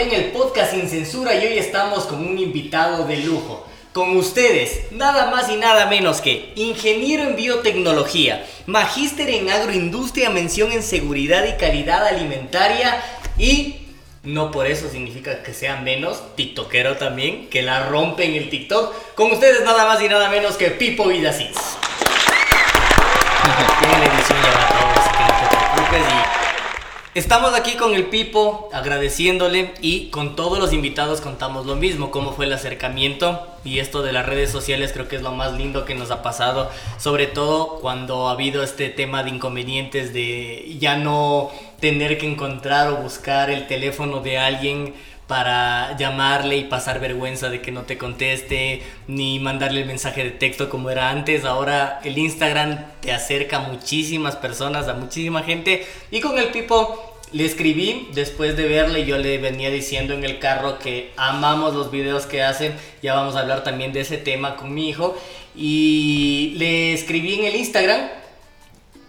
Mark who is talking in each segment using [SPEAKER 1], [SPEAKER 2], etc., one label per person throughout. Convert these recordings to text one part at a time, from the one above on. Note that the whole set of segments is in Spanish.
[SPEAKER 1] Guardián, el podcast sin censura. Y hoy estamos con un invitado de lujo. Con ustedes, nada más y nada menos que ingeniero en biotecnología, magíster en agroindustria, mención en seguridad y calidad alimentaria y no por eso significa que sea menos tiktokero también, que la rompe en el TikTok. Con ustedes nada más y nada menos que Pipo Vidasins. Estamos aquí con el Pipo agradeciéndole y con todos los invitados contamos lo mismo, cómo fue el acercamiento y esto de las redes sociales creo que es lo más lindo que nos ha pasado, sobre todo cuando ha habido este tema de inconvenientes de ya no tener que encontrar o buscar el teléfono de alguien para llamarle y pasar vergüenza de que no te conteste, ni mandarle el mensaje de texto como era antes. Ahora el Instagram te acerca a muchísimas personas, a muchísima gente. Y con el Pipo le escribí después de verle, yo le venía diciendo en el carro que amamos los videos que hacen. Ya vamos a hablar también de ese tema con mi hijo. Y le escribí en el Instagram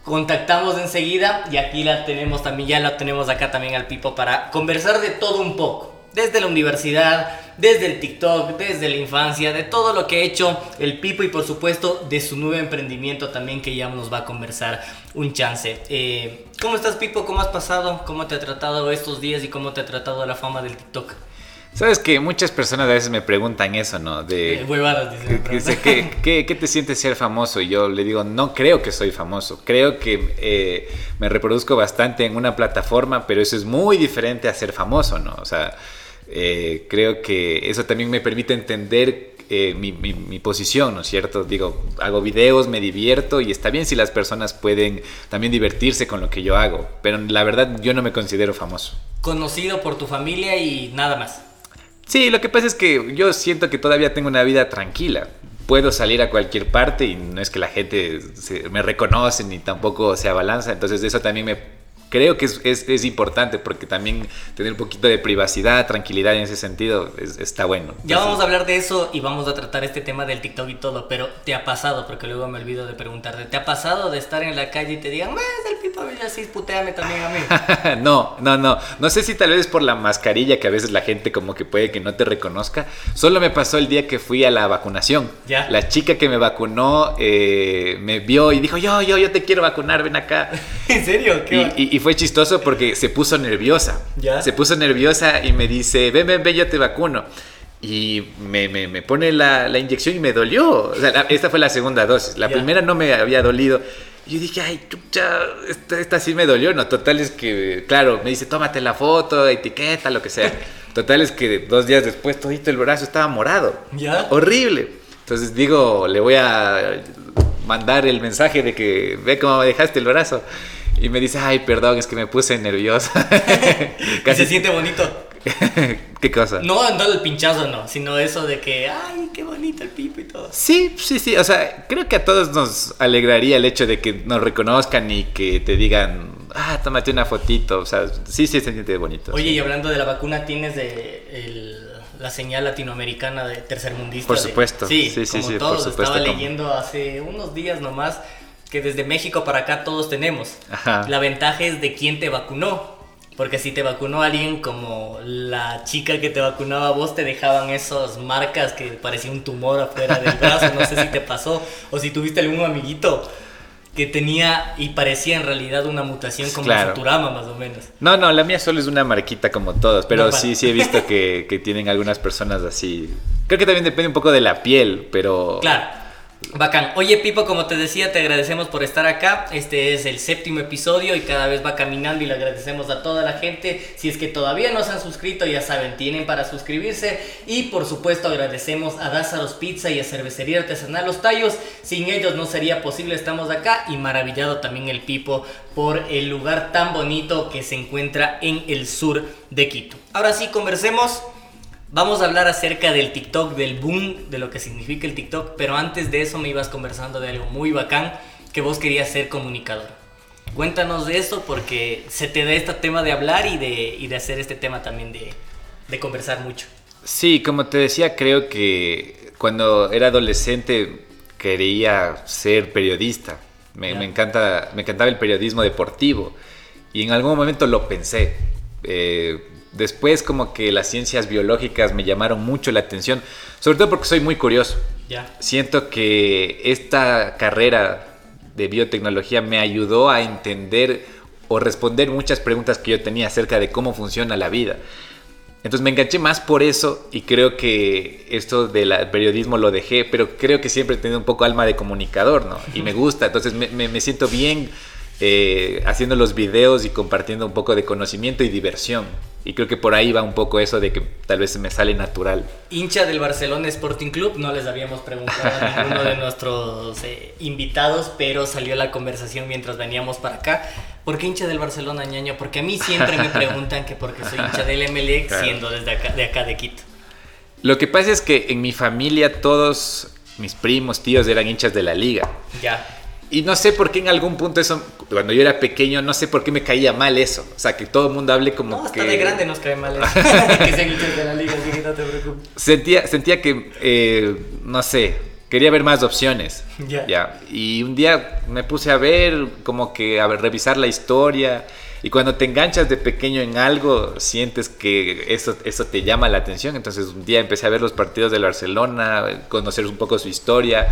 [SPEAKER 1] contactamos enseguida y aquí la tenemos también, ya la tenemos acá también al Pipo para conversar de todo un poco desde la universidad, desde el TikTok, desde la infancia, de todo lo que ha hecho el Pipo y por supuesto de su nuevo emprendimiento también que ya nos va a conversar un chance. Eh, ¿Cómo estás Pipo? ¿Cómo has pasado? ¿Cómo te ha tratado estos días y cómo te ha tratado la fama del TikTok?
[SPEAKER 2] Sabes que muchas personas a veces me preguntan eso, ¿no?
[SPEAKER 1] De eh, huevadas,
[SPEAKER 2] ¿qué, qué, qué, te sientes ser famoso? Y yo le digo, no creo que soy famoso. Creo que eh, me reproduzco bastante en una plataforma, pero eso es muy diferente a ser famoso, ¿no? O sea, eh, creo que eso también me permite entender eh, mi, mi, posición, ¿no es cierto? Digo, hago videos, me divierto y está bien si las personas pueden también divertirse con lo que yo hago, pero la verdad yo no me considero famoso.
[SPEAKER 1] Conocido por tu familia y nada más.
[SPEAKER 2] Sí, lo que pasa es que yo siento que todavía tengo una vida tranquila. Puedo salir a cualquier parte y no es que la gente me reconoce ni tampoco se abalanza, entonces eso también me creo que es, es, es, importante porque también tener un poquito de privacidad, tranquilidad en ese sentido está bueno.
[SPEAKER 1] ya vamos a hablar de eso y vamos a tratar este tema del TikTok y todo, pero ¿te ha pasado? Porque luego me olvido de preguntarte, ¿te ha pasado de estar en la calle y te digan, más el Pipo así, puteame también a mí?
[SPEAKER 2] no, no, no. No sé si tal vez por la mascarilla que a veces la gente como que puede que no te reconozca. Solo me pasó el día que fui a la vacunación.
[SPEAKER 1] ¿Ya?
[SPEAKER 2] La chica que me vacunó eh, me vio y dijo, yo, yo, yo te quiero vacunar, ven acá.
[SPEAKER 1] ¿En serio?
[SPEAKER 2] ¿Qué y fue chistoso porque se puso nerviosa.
[SPEAKER 1] ¿Ya?
[SPEAKER 2] Se puso nerviosa y me dice, ven, ven, ven, yo te vacuno. Y me, me, me pone la, la, inyección y me dolió. O sea, esta fue la segunda dosis. La primera no me había dolido. Y yo dije, ay, chucha, esta, esta, sí me dolió. No, total es que, claro, me dice, tómate la foto, etiqueta, lo que sea. Total es que dos días después todito el brazo estaba morado.
[SPEAKER 1] ¿Ya?
[SPEAKER 2] Horrible. Entonces digo, le voy a mandar el mensaje de que ve cómo me dejaste el brazo. Y me dice, ay, perdón, es que me puse nerviosa.
[SPEAKER 1] Casi se siente bonito.
[SPEAKER 2] ¿Qué cosa?
[SPEAKER 1] No, no el pinchazo, no, sino eso de que, ay, qué bonito el pipo y todo.
[SPEAKER 2] Sí, sí, sí. O sea, creo que a todos nos alegraría el hecho de que nos reconozcan y que te digan, ah, tómate una fotito. O sea, sí, sí, se siente bonito.
[SPEAKER 1] Oye,
[SPEAKER 2] sí.
[SPEAKER 1] y hablando de la vacuna, ¿tienes de el, la señal latinoamericana de tercermundista?
[SPEAKER 2] Por supuesto.
[SPEAKER 1] De, sí,
[SPEAKER 2] sí, sí,
[SPEAKER 1] como
[SPEAKER 2] sí,
[SPEAKER 1] todos.
[SPEAKER 2] por supuesto.
[SPEAKER 1] Estaba
[SPEAKER 2] como...
[SPEAKER 1] leyendo hace unos días nomás que desde México para acá todos tenemos.
[SPEAKER 2] Ajá.
[SPEAKER 1] La ventaja es de quién te vacunó. Porque si te vacunó alguien como la chica que te vacunaba a vos, te dejaban esas marcas que parecía un tumor afuera del brazo. No sé si te pasó. O si tuviste algún amiguito que tenía y parecía en realidad una mutación como
[SPEAKER 2] Claro.
[SPEAKER 1] Futurama, más o menos.
[SPEAKER 2] No, no, la mía solo es una marquita como todos, pero
[SPEAKER 1] No,
[SPEAKER 2] sí, sí he visto que, que tienen algunas personas así. Creo que también depende un poco de la piel, pero...
[SPEAKER 1] Claro. Bacán. Oye, Pipo, como te decía, te agradecemos por estar acá. Este es el séptimo episodio y cada vez va caminando y le agradecemos a toda la gente. Si es que todavía no se han suscrito, ya saben, tienen para suscribirse. Y por supuesto agradecemos a Dázaros Pizza y a Cervecería Artesanal Los Tallos. Sin ellos no sería posible, estamos acá. Y maravillado también el Pipo por el lugar tan bonito que se encuentra en el sur de Quito. Ahora sí, conversemos. Vamos a hablar acerca del TikTok, del boom, de lo que significa el TikTok, pero antes de eso me ibas conversando de algo muy bacán, que vos querías ser comunicador. Cuéntanos de eso porque se te da este tema de hablar y de, y de hacer este tema también de, de conversar mucho.
[SPEAKER 2] Sí, como te decía, creo que cuando era adolescente quería ser periodista. Me encanta, me encantaba el periodismo deportivo. Y en algún momento lo pensé. Eh, después como que las ciencias biológicas me llamaron mucho la atención, sobre todo porque soy muy curioso. Siento que esta carrera de biotecnología me ayudó a entender o responder muchas preguntas que yo tenía acerca de cómo funciona la vida. Entonces me enganché más por eso y creo que esto del periodismo lo dejé, pero creo que siempre he tenido un poco alma de comunicador, ¿no? Y me gusta, entonces me, me siento bien eh, haciendo los videos y compartiendo un poco de conocimiento y diversión. Y creo que por ahí va un poco eso de que tal vez me sale natural.
[SPEAKER 1] Hincha del Barcelona Sporting Club, no les habíamos preguntado a ninguno de nuestros eh, invitados, pero salió la conversación mientras veníamos para acá. ¿Por qué hincha del Barcelona, ñaño? Porque a mí siempre me preguntan que porque soy hincha del MLX siendo desde acá, de acá de Quito.
[SPEAKER 2] Lo que pasa es que en mi familia todos mis primos, tíos eran hinchas de la liga.
[SPEAKER 1] Ya.
[SPEAKER 2] Y no sé por qué en algún punto eso, cuando yo era pequeño, no sé por qué me caía mal eso. O sea, que todo el mundo hable como
[SPEAKER 1] no, hasta
[SPEAKER 2] que...
[SPEAKER 1] de grande nos cae mal eso. que se de la liga, así que no te preocupes.
[SPEAKER 2] Sentía, sentía que, eh, no sé, quería ver más opciones.
[SPEAKER 1] Ya.
[SPEAKER 2] ya. Y un día me puse a ver, como que a ver, revisar la historia. Y cuando te enganchas de pequeño en algo, sientes que eso, eso te llama la atención. Entonces un día empecé a ver los partidos del Barcelona, conocer un poco su historia.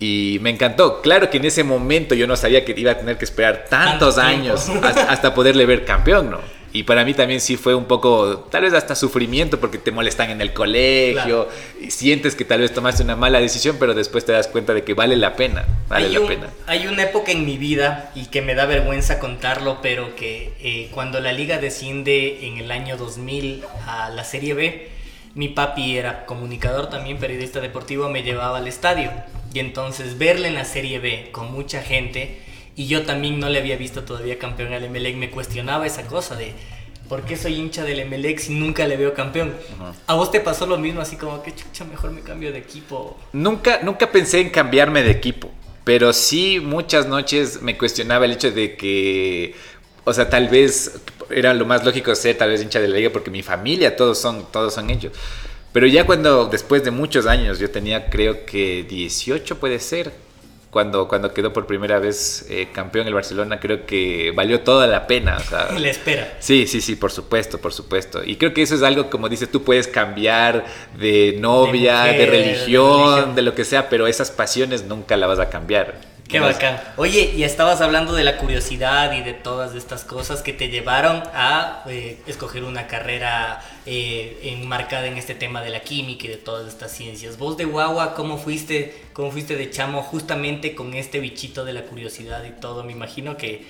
[SPEAKER 2] Y me encantó. Claro que en ese momento yo no sabía que iba a tener que esperar tantos años hasta, poderle ver campeón, ¿no? Y para mí también sí fue un poco, tal vez hasta sufrimiento porque te molestan en el colegio, y sientes que tal vez tomaste una mala decisión, pero después te das cuenta de que vale la pena, vale
[SPEAKER 1] hay
[SPEAKER 2] la pena.
[SPEAKER 1] Hay una época en mi vida y que me da vergüenza contarlo, pero que eh, cuando la liga desciende en el año 2000 a la Serie B, mi papi era comunicador también, periodista deportivo, me llevaba al estadio y entonces verle en la Serie B con mucha gente, y yo también no le había visto todavía campeón al Emelec, me cuestionaba esa cosa de ¿por qué soy hincha del Emelec si nunca le veo campeón? ¿A vos te pasó lo mismo, así como que chucha, mejor me cambio de equipo?
[SPEAKER 2] Nunca, nunca pensé en cambiarme de equipo, pero sí muchas noches me cuestionaba el hecho de que, o sea, tal vez era lo más lógico ser tal vez hincha de la liga porque mi familia, todos son, todos son ellos. Pero ya cuando, después de muchos años, yo tenía creo que 18 puede ser, cuando, cuando quedó por primera vez eh, campeón el Barcelona, creo que valió toda la pena. O sea,
[SPEAKER 1] la espera.
[SPEAKER 2] Sí, sí, sí, por supuesto, por supuesto. Y creo que eso es algo, como dices, tú puedes cambiar de novia, de, religión, de lo que sea, pero esas pasiones nunca la vas a cambiar.
[SPEAKER 1] Qué bacán. Oye, y estabas hablando de la curiosidad y de todas estas cosas que te llevaron a eh, escoger una carrera eh, enmarcada en este tema de la química y de todas estas ciencias. Vos de guagua, ¿cómo fuiste, cómo fuiste de chamo justamente con este bichito de la curiosidad y todo? Me imagino que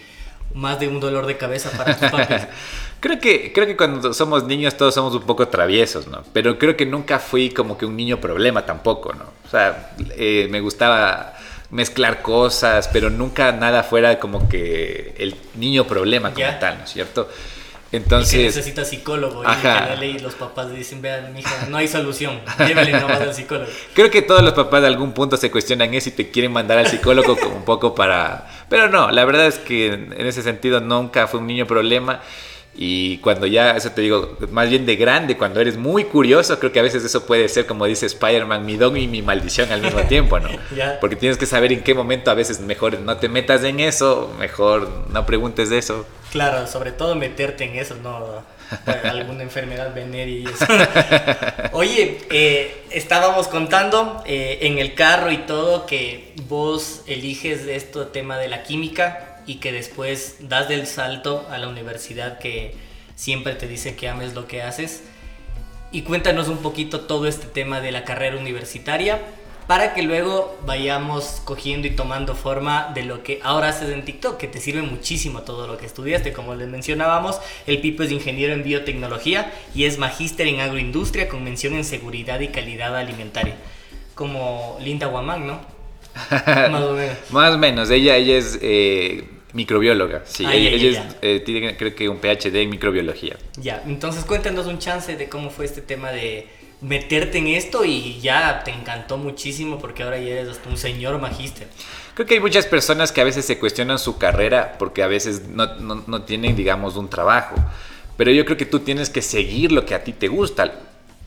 [SPEAKER 1] más de un dolor de cabeza para tus papis.
[SPEAKER 2] creo que creo que cuando somos niños todos somos un poco traviesos, ¿no? Pero creo que nunca fui como que un niño problema tampoco, ¿no? O sea, eh, me gustaba mezclar cosas, pero nunca nada fuera como que el niño problema como tal, ¿no es cierto? Entonces. Y
[SPEAKER 1] que necesita psicólogo. Y, y los papás dicen, vean, mija, no hay solución. Llévele nomás al psicólogo.
[SPEAKER 2] Creo que todos los papás de algún punto se cuestionan eso y te quieren mandar al psicólogo como un poco para. Pero no, la verdad es que en ese sentido nunca fue un niño problema. Y cuando ya, eso te digo, más bien de grande, cuando eres muy curioso, creo que a veces eso puede ser, como dice Spider-Man, mi don y mi maldición al mismo tiempo, ¿no? Porque tienes que saber en qué momento a veces mejor no te metas en eso, mejor no preguntes de eso.
[SPEAKER 1] Claro, sobre todo meterte en eso, no alguna enfermedad venérea y eso. Oye, eh, estábamos contando eh, en el carro y todo que vos eliges esto tema de la química y que después das del salto a la universidad que siempre te dice que ames lo que haces. Y cuéntanos un poquito todo este tema de la carrera universitaria para que luego vayamos cogiendo y tomando forma de lo que ahora haces en TikTok, que te sirve muchísimo todo lo que estudiaste. Como les mencionábamos, el Pipo es ingeniero en biotecnología y es magíster en agroindustria con mención en seguridad y calidad alimentaria. Como Linda Guamán, ¿no?
[SPEAKER 2] Más o menos. Más o menos. Ella, ella es eh, Microbióloga, sí. ella, eh, tiene creo que un PhD en microbiología.
[SPEAKER 1] Ya, entonces cuéntanos un chance de cómo fue este tema de meterte en esto y ya te encantó muchísimo porque ahora ya eres hasta un señor magíster.
[SPEAKER 2] Creo que hay muchas personas que a veces se cuestionan su carrera porque a veces no, no, no tienen, digamos, un trabajo. Pero yo creo que tú tienes que seguir lo que a ti te gusta.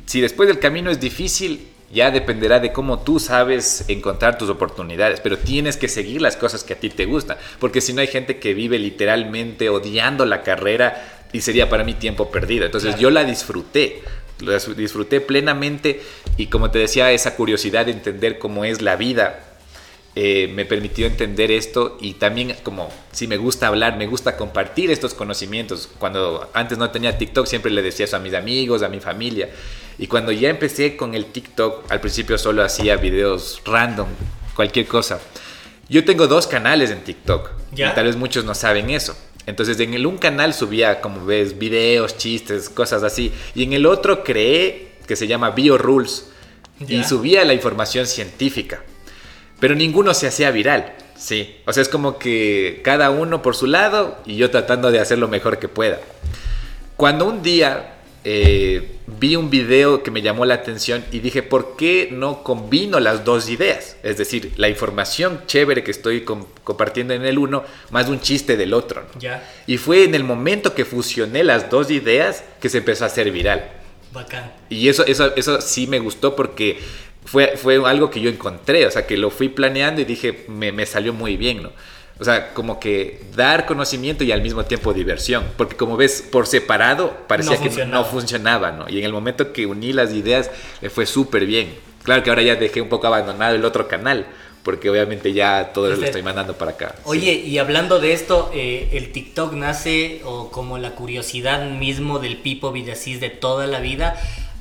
[SPEAKER 2] Si después del camino es difícil, Ya dependerá de cómo tú sabes encontrar tus oportunidades, pero tienes que seguir las cosas que a ti te gustan, porque si no hay gente que vive literalmente odiando la carrera y sería para mí tiempo perdido. Entonces yo la disfruté, la disfruté plenamente y como te decía, esa curiosidad de entender cómo es la vida eh, me permitió entender esto y también como si me gusta hablar, me gusta compartir estos conocimientos. Cuando antes no tenía TikTok siempre le decía eso a mis amigos, a mi familia. Y cuando ya empecé con el TikTok, al principio solo hacía videos random, cualquier cosa. Yo tengo dos canales en TikTok y tal vez muchos no saben eso. Entonces en el un canal subía, como ves, videos, chistes, cosas así. Y en el otro creé que se llama BioRules y subía la información científica pero ninguno se hacía viral. Sí, o sea, es como que cada uno por su lado y yo tratando de hacer lo mejor que pueda. Cuando un día eh, vi un video que me llamó la atención y dije, ¿por qué no combino las dos ideas? Es decir, la información chévere que estoy compartiendo en el uno, más un chiste del otro.
[SPEAKER 1] Ya.
[SPEAKER 2] Y fue en el momento que fusioné las dos ideas que se empezó a hacer viral.
[SPEAKER 1] Bacán.
[SPEAKER 2] Y eso, eso, eso sí me gustó porque fue, fue algo que yo encontré, o sea, que lo fui planeando y dije, me, me salió muy bien, ¿no? O sea, como que dar conocimiento y al mismo tiempo diversión. Porque como ves, por separado parecía que no funcionaba, ¿no? Y en el momento que uní las ideas, le fue súper bien. Claro que ahora ya dejé un poco abandonado el otro canal, porque obviamente ya todo lo estoy mandando para acá.
[SPEAKER 1] Oye, y hablando de esto, eh, el TikTok nace o como la curiosidad mismo del Pipo Villasís de toda la vida,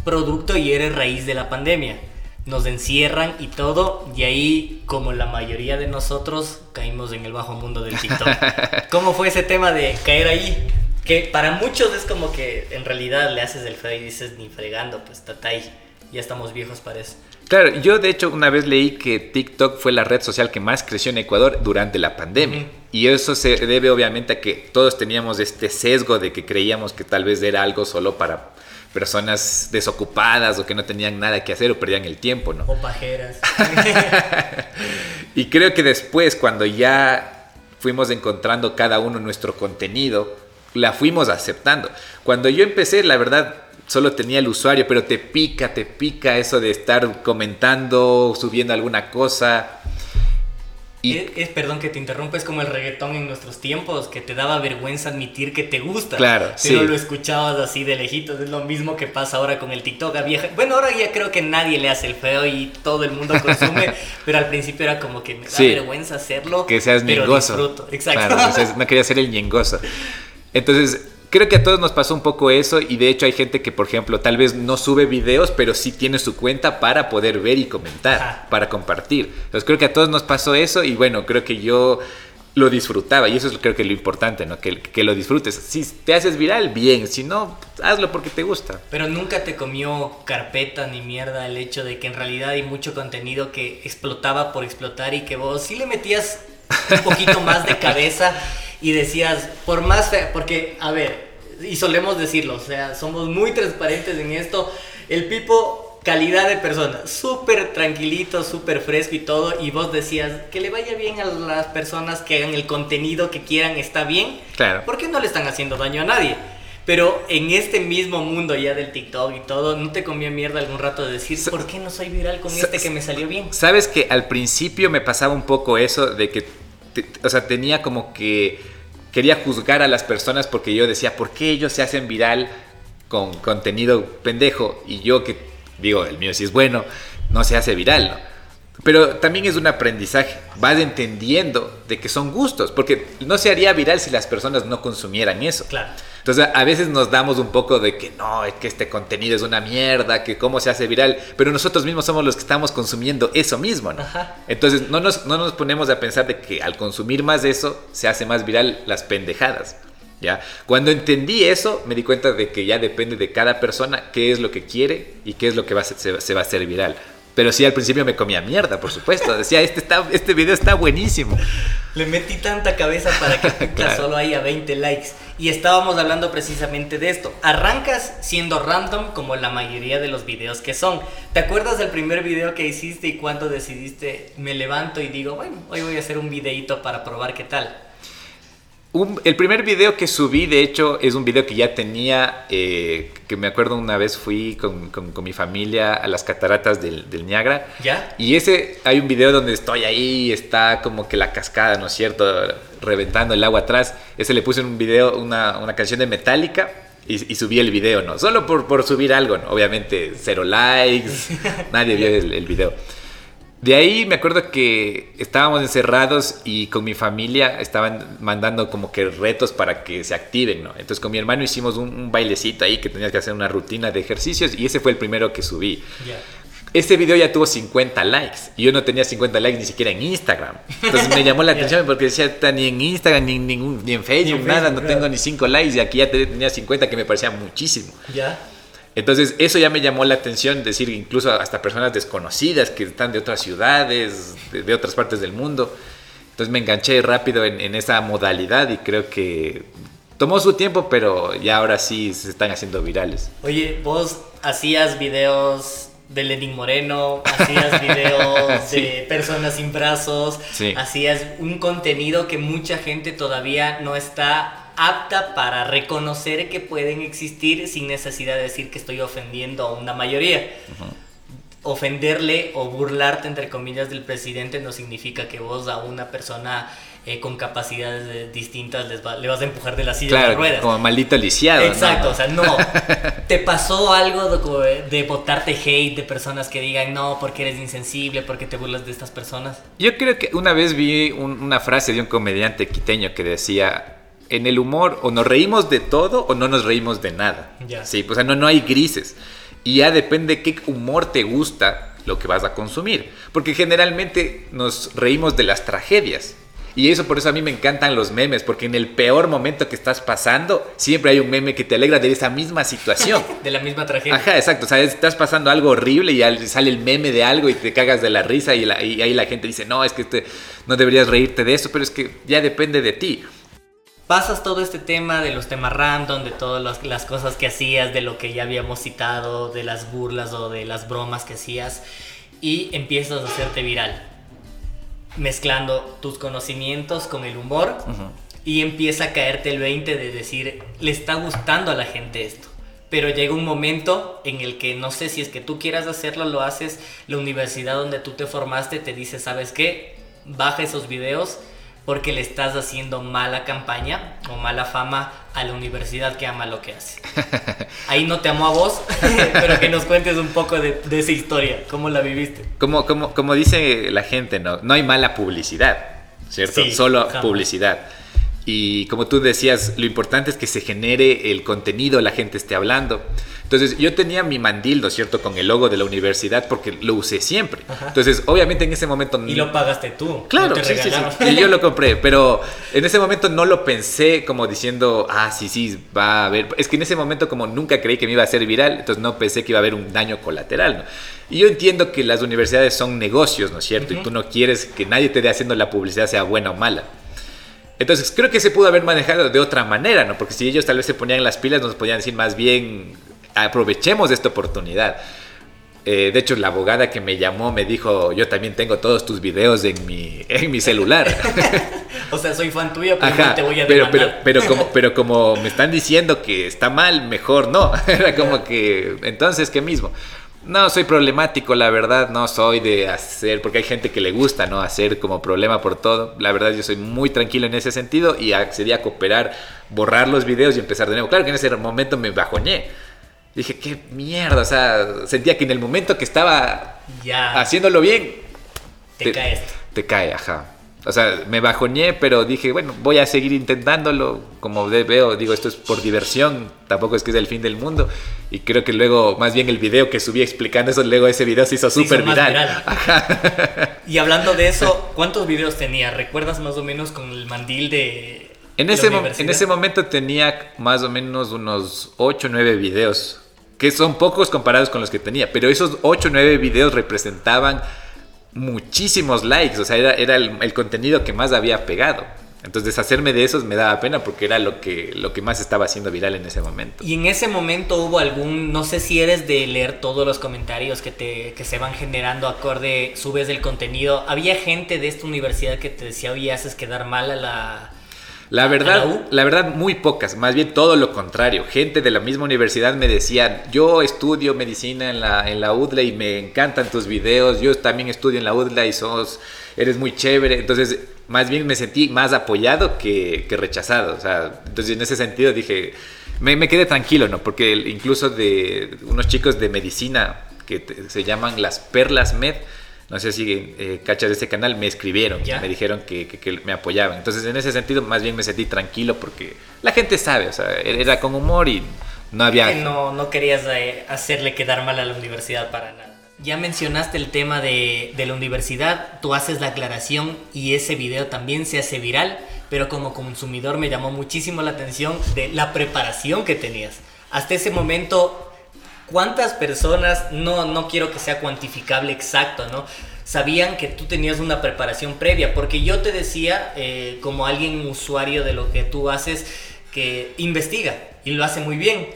[SPEAKER 1] producto y eres raíz de la pandemia nos encierran y todo, y ahí, como la mayoría de nosotros, caímos en el bajo mundo del TikTok. ¿Cómo fue ese tema de caer ahí? Que para muchos es como que en realidad le haces el feo y dices ni fregando, pues ahí, ya estamos viejos para eso.
[SPEAKER 2] Claro, yo de hecho una vez leí que TikTok fue la red social que más creció en Ecuador durante la pandemia. Y eso se debe obviamente a que todos teníamos este sesgo de que creíamos que tal vez era algo solo para personas desocupadas o que no tenían nada que hacer o perdían el tiempo, ¿no?
[SPEAKER 1] O pajeras.
[SPEAKER 2] y creo que después, cuando ya fuimos encontrando cada uno nuestro contenido, la fuimos aceptando. Cuando yo empecé, la verdad, solo tenía el usuario, pero te pica, te pica eso de estar comentando, subiendo alguna cosa.
[SPEAKER 1] Es, perdón que te interrumpa, es como el reggaetón en nuestros tiempos, que te daba vergüenza admitir que te gusta.
[SPEAKER 2] Claro,
[SPEAKER 1] pero lo escuchabas así de lejitos. Es lo mismo que pasa ahora con el TikTok. bueno, ahora ya creo que nadie le hace el feo y todo el mundo consume, pero al principio era como que me da vergüenza hacerlo.
[SPEAKER 2] Que seas
[SPEAKER 1] Disfruto.
[SPEAKER 2] Exacto. no quería ser el ñengoso. Entonces, creo que a todos nos pasó un poco eso y de hecho hay gente que, por ejemplo, tal vez no sube videos, pero sí tiene su cuenta para poder ver y comentar, para compartir. Entonces creo que a todos nos pasó eso y bueno, creo que yo lo disfrutaba y eso es creo que lo importante, ¿no? Que, que lo disfrutes. Si te haces viral, bien, si no, hazlo porque te gusta.
[SPEAKER 1] Pero nunca te comió carpeta ni mierda el hecho de que en realidad hay mucho contenido que explotaba por explotar y que vos sí le metías un poquito más de cabeza y decías, por más fea, porque, a ver, y solemos decirlo, o sea, somos muy transparentes en esto, el Pipo, calidad de persona, súper tranquilito, súper fresco y todo, y vos decías, que le vaya bien a las personas que hagan el contenido que quieran, está bien,
[SPEAKER 2] claro.
[SPEAKER 1] porque no le están haciendo daño a nadie. Pero en este mismo mundo ya del TikTok y todo, ¿no te comía mierda algún rato de decir, ¿por qué no soy viral con este que me salió bien?
[SPEAKER 2] Sabes que al principio me pasaba un poco eso de que, o sea, tenía como que quería juzgar a las personas porque yo decía, ¿por qué ellos se hacen viral con contenido pendejo? Y yo que digo, el mío sí es bueno, no se hace viral, ¿no? Pero también es un aprendizaje, vas entendiendo de que son gustos, porque no se haría viral si las personas no consumieran eso.
[SPEAKER 1] Claro.
[SPEAKER 2] Entonces a veces nos damos un poco de que no, es que este contenido es una mierda, que cómo se hace viral, pero nosotros mismos somos los que estamos consumiendo eso mismo, ¿no? Entonces no nos, no nos ponemos a pensar de que al consumir más de eso se hace más viral las pendejadas. ¿Ya? Cuando entendí eso, me di cuenta de que ya depende de cada persona qué es lo que quiere y qué es lo que va se va a hacer viral. Pero sí, al principio me comía mierda, por supuesto. Decía, este, está, este video está buenísimo.
[SPEAKER 1] Le metí tanta cabeza para que solo haya 20 likes. Y estábamos hablando precisamente de esto. Arrancas siendo random como la mayoría de los videos que son. ¿Te acuerdas del primer video que hiciste y cuando decidiste me levanto y digo, bueno, hoy voy a hacer un videito para probar qué tal?
[SPEAKER 2] El primer video que subí, de hecho, es un video que ya tenía, eh, que me acuerdo una vez fui con, mi familia a las cataratas del, Niagara.
[SPEAKER 1] ¿Ya?
[SPEAKER 2] Y ese, hay un video donde estoy ahí, está como que la cascada, ¿no es cierto? Reventando el agua atrás. Ese le puse en un video, una, una canción de Metallica. Y, subí el video, ¿no? Solo por, por subir algo, ¿no? Obviamente, cero likes, nadie vio el, el video. De ahí me acuerdo que estábamos encerrados y con mi familia estaban mandando como que retos para que se activen, ¿no? Entonces con mi hermano hicimos un, bailecito ahí que tenías que hacer una rutina de ejercicios y ese fue el primero que subí. Este video ya tuvo 50 likes y yo no tenía 50 likes ni siquiera en Instagram. Entonces me llamó la atención porque decía, ni en Instagram, ni, ningún, ni en Facebook, nada, no tengo ni 5 likes y aquí ya tenía 50 que me parecía muchísimo.
[SPEAKER 1] Ya.
[SPEAKER 2] Entonces eso ya me llamó la atención, decir incluso hasta personas desconocidas que están de otras ciudades, de, otras partes del mundo. Entonces me enganché rápido en, esa modalidad y creo que tomó su tiempo, pero ya ahora sí se están haciendo virales.
[SPEAKER 1] Oye, vos hacías videos de Lenin Moreno, hacías videos de personas sin brazos, hacías un contenido que mucha gente todavía no está apta para reconocer que pueden existir sin necesidad de decir que estoy ofendiendo a una mayoría. Ofenderle o burlarte, entre comillas, del presidente no significa que vos a una persona eh, con capacidades distintas les le vas a empujar de la silla de ruedas.
[SPEAKER 2] Como maldito lisiado.
[SPEAKER 1] Exacto, o sea, no. ¿Te pasó algo de, de, botarte hate de personas que digan no, porque eres insensible, porque te burlas de estas personas?
[SPEAKER 2] Yo creo que una vez vi una frase de un comediante quiteño que decía en el humor o nos reímos de todo o no nos reímos de nada. Sí, pues, o sea, no, no hay grises. Y ya depende qué humor te gusta lo que vas a consumir. Porque generalmente nos reímos de las tragedias. Y eso por eso a mí me encantan los memes, porque en el peor momento que estás pasando, siempre hay un meme que te alegra de esa misma situación.
[SPEAKER 1] de la misma tragedia.
[SPEAKER 2] Ajá, exacto. O sea, estás pasando algo horrible y sale el meme de algo y te cagas de la risa y, ahí la gente dice, no, es que no deberías reírte de eso, pero es que ya depende de ti
[SPEAKER 1] pasas todo este tema de los temas random, de todas las cosas que hacías, de lo que ya habíamos citado, de las burlas o de las bromas que hacías, y empiezas a hacerte viral, mezclando tus conocimientos con el humor, y empieza a caerte el 20 de decir, le está gustando a la gente esto. Pero llega un momento en el que no sé si es que tú quieras hacerlo, lo haces, la universidad donde tú te formaste te dice, ¿sabes qué? Baja esos videos, porque le estás haciendo mala campaña o mala fama a la universidad que ama lo que hace. Ahí no te amo a vos, pero que nos cuentes un poco de, esa historia, cómo la viviste.
[SPEAKER 2] Como, como, como dice la gente, no, no hay mala publicidad, ¿cierto? Solo publicidad. Y como tú decías, lo importante es que se genere el contenido, la gente esté hablando. Entonces yo tenía mi mandil, ¿no es cierto?, con el logo de la universidad porque lo usé siempre. Entonces, obviamente en ese momento...
[SPEAKER 1] Y lo pagaste tú.
[SPEAKER 2] Claro, sí, sí, sí. Y yo lo compré, pero en ese momento no lo pensé como diciendo, ah, sí, sí, va a haber... Es que en ese momento como nunca creí que me iba a ser viral, entonces no pensé que iba a haber un daño colateral, ¿no? Y yo entiendo que las universidades son negocios, ¿no es cierto? Y tú no quieres que nadie te dé haciendo la publicidad, sea buena o mala. Entonces creo que se pudo haber manejado de otra manera, ¿no? Porque si ellos tal vez se ponían las pilas, nos podían decir más bien, aprovechemos esta oportunidad. Eh, de hecho, la abogada que me llamó me dijo, yo también tengo todos tus videos en mi, en mi celular.
[SPEAKER 1] o sea, soy fan tuyo, pero te voy a
[SPEAKER 2] pero, pero, pero, como, pero como me están diciendo que está mal, mejor no. Era como que, entonces, ¿qué mismo? No, soy problemático, la verdad, no soy de hacer, porque hay gente que le gusta, ¿no? Hacer como problema por todo. La verdad, yo soy muy tranquilo en ese sentido y accedí a cooperar, borrar los videos y empezar de nuevo. Claro que en ese momento me bajoñé Dije, qué mierda, o sea, sentía que en el momento que estaba ya. haciéndolo bien,
[SPEAKER 1] te, cae
[SPEAKER 2] Te cae, ajá. O sea, me bajoñé, pero dije, bueno, voy a seguir intentándolo. Como veo, digo, esto es por diversión, tampoco es que es el fin del mundo. Y creo que luego, más bien el video que subí explicando eso, luego ese video se hizo súper viral.
[SPEAKER 1] Y hablando de eso, ¿cuántos videos tenía? ¿Recuerdas más o menos con el mandil de...
[SPEAKER 2] En, ese, en ese momento tenía más o menos unos 8 o 9 videos que son pocos comparados con los que tenía, pero esos 8 o 9 videos representaban muchísimos likes, o sea, era, el, contenido que más había pegado. Entonces deshacerme de esos me daba pena porque era lo que, lo que más estaba haciendo viral en ese momento.
[SPEAKER 1] Y en ese momento hubo algún, no sé si eres de leer todos los comentarios que, te, que se van generando acorde, subes el contenido. Había gente de esta universidad que te decía, oye, haces quedar mal a la,
[SPEAKER 2] La verdad, la, verdad, muy pocas, más bien todo lo contrario. Gente de la misma universidad me decían, yo estudio medicina en la, en la UDLA y me encantan tus videos, yo también estudio en la UDLA y sos, eres muy chévere. Entonces, más bien me sentí más apoyado que, que rechazado. O sea, entonces en ese sentido dije, me, me, quedé tranquilo, ¿no? Porque incluso de unos chicos de medicina que se llaman las Perlas Med, no sé si eh, cachas de este canal, me escribieron, me dijeron que, me apoyaban. Entonces, en ese sentido, más bien me sentí tranquilo porque la gente sabe, o sea, era con humor y no había...
[SPEAKER 1] no, no querías eh, hacerle quedar mal a la universidad para nada. Ya mencionaste el tema de, de la universidad, tú haces la aclaración y ese video también se hace viral, pero como consumidor me llamó muchísimo la atención de la preparación que tenías. Hasta ese momento ¿Cuántas personas, no, no quiero que sea cuantificable exacto, ¿no? Sabían que tú tenías una preparación previa, porque yo te decía, eh, como alguien usuario de lo que tú haces, que investiga y lo hace muy bien,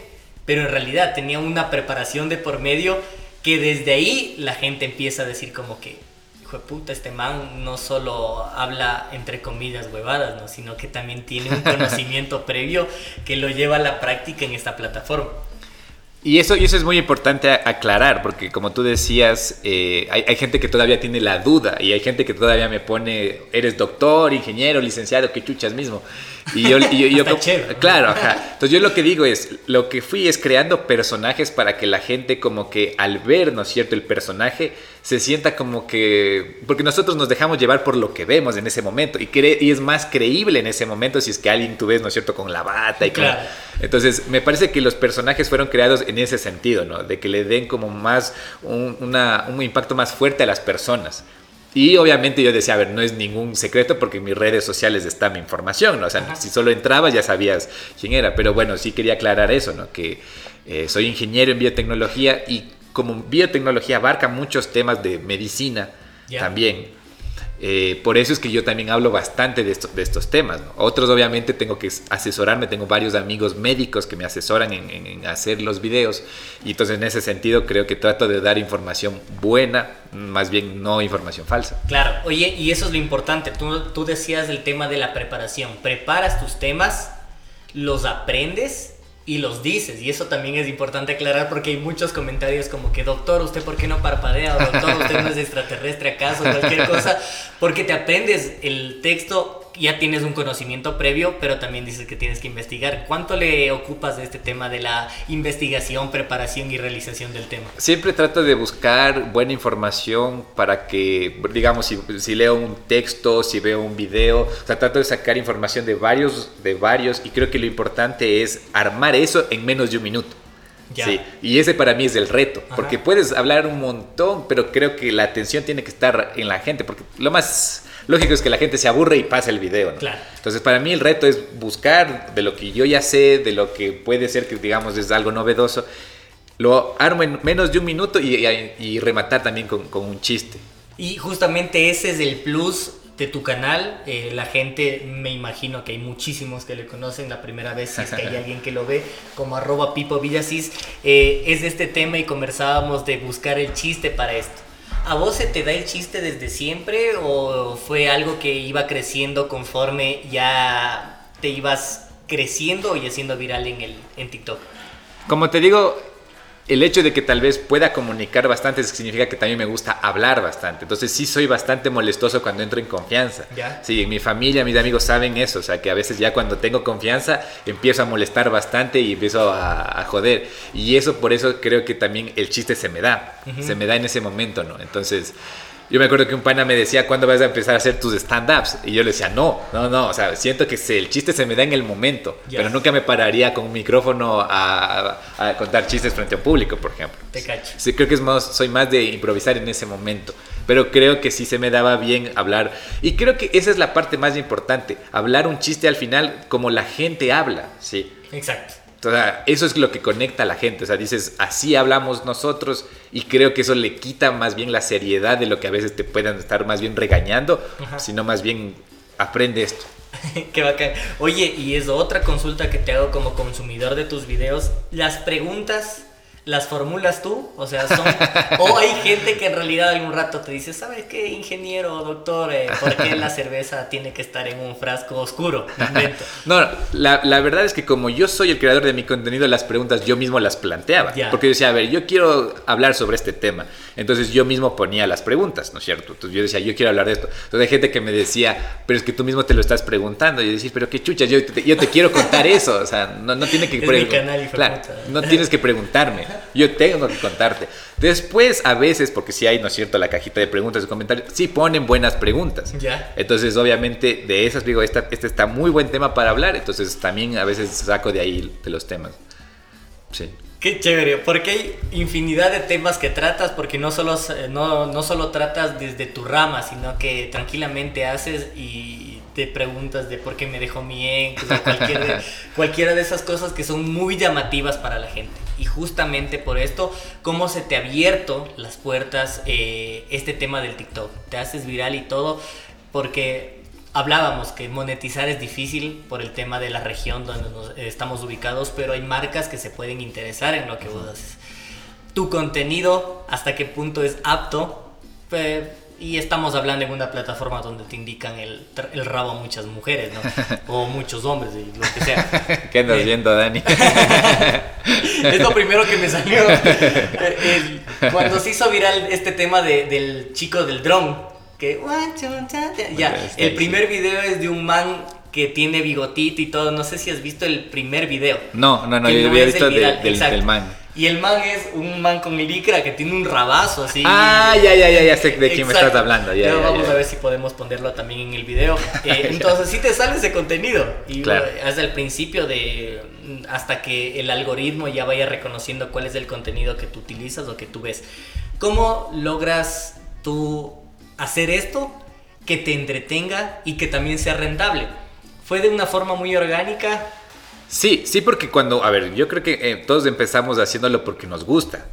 [SPEAKER 1] pero en realidad tenía una preparación de por medio que desde ahí la gente empieza a decir como que, hijo de puta, este man no solo habla entre comillas huevadas, ¿no? sino que también tiene un conocimiento previo que lo lleva a la práctica en esta plataforma.
[SPEAKER 2] Y eso, y eso es muy importante aclarar, porque como tú decías, eh, hay, hay, gente que todavía tiene la duda y hay gente que todavía me pone, eres doctor, ingeniero, licenciado, que chuchas mismo. Y yo, yo, claro, ajá. Entonces yo lo que digo es, lo que fui es creando personajes para que la gente como que al ver, ¿no es cierto?, el personaje se sienta como que, porque nosotros nos dejamos llevar por lo que vemos en ese momento y, y es más creíble en ese momento si es que alguien tú ves, ¿no es cierto?, con la bata y claro. Entonces me parece que los personajes fueron creados en ese sentido, ¿no? De que le den como más, un, una, un impacto más fuerte a las personas. Y obviamente yo decía, a ver, no es ningún secreto porque en mis redes sociales está mi información, ¿no? O sea, si solo entrabas ya sabías quién era. Pero bueno, sí quería aclarar eso, ¿no? Que eh, soy ingeniero en biotecnología y como biotecnología abarca muchos temas de medicina también eh, por eso es que yo también hablo bastante de, de estos temas. Otros obviamente tengo que asesorarme, tengo varios amigos médicos que me asesoran en, hacer los videos y entonces en ese sentido creo que trato de dar información buena, más bien no información falsa.
[SPEAKER 1] Claro, oye, y eso es lo importante, tú, tú decías el tema de la preparación, preparas tus temas, los aprendes y los dices. Y eso también es importante aclarar porque hay muchos comentarios como que, doctor, ¿usted por qué no parpadea? O doctor, ¿usted no es extraterrestre acaso? Cualquier cosa. Porque te aprendes el texto ya tienes un conocimiento previo, pero también dices que tienes que investigar. ¿Cuánto le ocupas de este tema de la investigación, preparación y realización del tema?
[SPEAKER 2] Siempre trato de buscar buena información para que, digamos, si, leo un texto, si veo un video, o sea, trato de sacar información de varios, de varios, y creo que lo importante es armar eso en menos de un minuto. Sí, y ese para mí es el reto, porque puedes hablar un montón, pero creo que la atención tiene que estar en la gente, porque lo más lógico es que la gente se aburre y pasa el video. Claro. Entonces, para mí el reto es buscar de lo que yo ya sé, de lo que puede ser que, digamos, es algo novedoso, lo armo en menos de un minuto y, rematar también con, un chiste.
[SPEAKER 1] Y justamente ese es el plus de tu canal. Eh, la gente, me imagino que hay muchísimos que le conocen la primera vez, si es que hay alguien que lo ve, como arroba Pipo Villasis, eh, es de este tema y conversábamos de buscar el chiste para esto. ¿A vos se te da el chiste desde siempre o fue algo que iba creciendo conforme ya te ibas creciendo y haciendo viral en, el, en TikTok?
[SPEAKER 2] Como te digo, el hecho de que tal vez pueda comunicar bastante significa que también me gusta hablar bastante. Entonces sí soy bastante molestoso cuando entro en confianza. ¿Ya? Sí, en mi familia, mis amigos saben eso. O sea, que a veces ya cuando tengo confianza empiezo a molestar bastante y empiezo a, joder. Y eso por eso creo que también el chiste se me da. Se me da en ese momento, ¿no? Entonces yo me acuerdo que un pana me decía, ¿cuándo vas a empezar a hacer tus stand-ups? Y yo le decía, no, no, no, o sea, siento que el chiste se me da en el momento, pero nunca me pararía con un micrófono a, contar chistes frente a un público, por ejemplo.
[SPEAKER 1] Te cacho.
[SPEAKER 2] Sí, creo que es más, soy más de improvisar en ese momento, pero creo que sí se me daba bien hablar. Y creo que esa es la parte más importante, hablar un chiste al final como la gente habla, ¿sí?
[SPEAKER 1] Exacto.
[SPEAKER 2] O sea, eso es lo que conecta a la gente. O sea, dices, así hablamos nosotros y creo que eso le quita más bien la seriedad de lo que a veces te puedan estar más bien regañando, sino más bien aprende esto.
[SPEAKER 1] Qué bacán. Oye, y es otra consulta que te hago como consumidor de tus videos. Las preguntas las formulas tú, o sea, son, o hay gente que en realidad algún rato te dice, ¿sabes qué, ingeniero, doctor, eh, por qué la cerveza tiene que estar en un frasco oscuro?
[SPEAKER 2] no, la, la, verdad es que como yo soy el creador de mi contenido, las preguntas yo mismo las planteaba, porque yo decía, a ver, yo quiero hablar sobre este tema, entonces yo mismo ponía las preguntas, ¿no es cierto? Entonces yo decía, yo quiero hablar de esto. Entonces hay gente que me decía, pero es que tú mismo te lo estás preguntando, y yo decía, pero qué chucha, yo te, yo te quiero contar eso, o sea, no, no tiene que...
[SPEAKER 1] Es mi canal,
[SPEAKER 2] claro, no tienes que preguntarme. Yo tengo que contarte. Después, a veces, porque si hay, ¿no es cierto?, la cajita de preguntas y comentarios, sí ponen buenas preguntas.
[SPEAKER 1] Ya.
[SPEAKER 2] Entonces, obviamente, de esas digo, esta, este está muy buen tema para hablar, entonces también a veces saco de ahí de los temas. Sí.
[SPEAKER 1] Qué chévere, porque hay infinidad de temas que tratas, porque no solo, no, no solo tratas desde tu rama, sino que tranquilamente haces y te preguntas de por qué me dejó mi ex, o cualquiera de esas cosas que son muy llamativas para la gente. Y justamente por esto, ¿cómo se te ha abierto las puertas eh, este tema del TikTok? Te haces viral y todo, porque hablábamos que monetizar es difícil por el tema de la región donde eh, estamos ubicados, pero hay marcas que se pueden interesar en lo que vos haces. Tu contenido, hasta qué punto es apto. Y estamos hablando en una plataforma donde te indican el, el rabo a muchas mujeres, ¿no? O muchos hombres, lo que sea.
[SPEAKER 2] ¿Qué andas eh, viendo, Dani?
[SPEAKER 1] es lo primero que me salió. cuando se hizo viral este tema de, del chico del dron, que... Ya, el primer video es de un man que tiene bigotito y todo. No sé si has visto el primer video.
[SPEAKER 2] No, no, no, yo había visto del, del man.
[SPEAKER 1] Y el man es un man con licra que tiene un rabazo así.
[SPEAKER 2] Ah, ya, ya, ya, ya sé de quién me estás hablando. Ya,
[SPEAKER 1] vamos a ver si podemos ponerlo también en el video. Eh, entonces sí te sale ese contenido. Y claro. hasta el principio de hasta que el algoritmo ya vaya reconociendo cuál es el contenido que tú utilizas o que tú ves. ¿Cómo logras tú hacer esto que te entretenga y que también sea rentable? ¿Fue de una forma muy orgánica?
[SPEAKER 2] Sí, sí, porque cuando, a ver, yo creo que eh, todos empezamos haciéndolo porque nos gusta.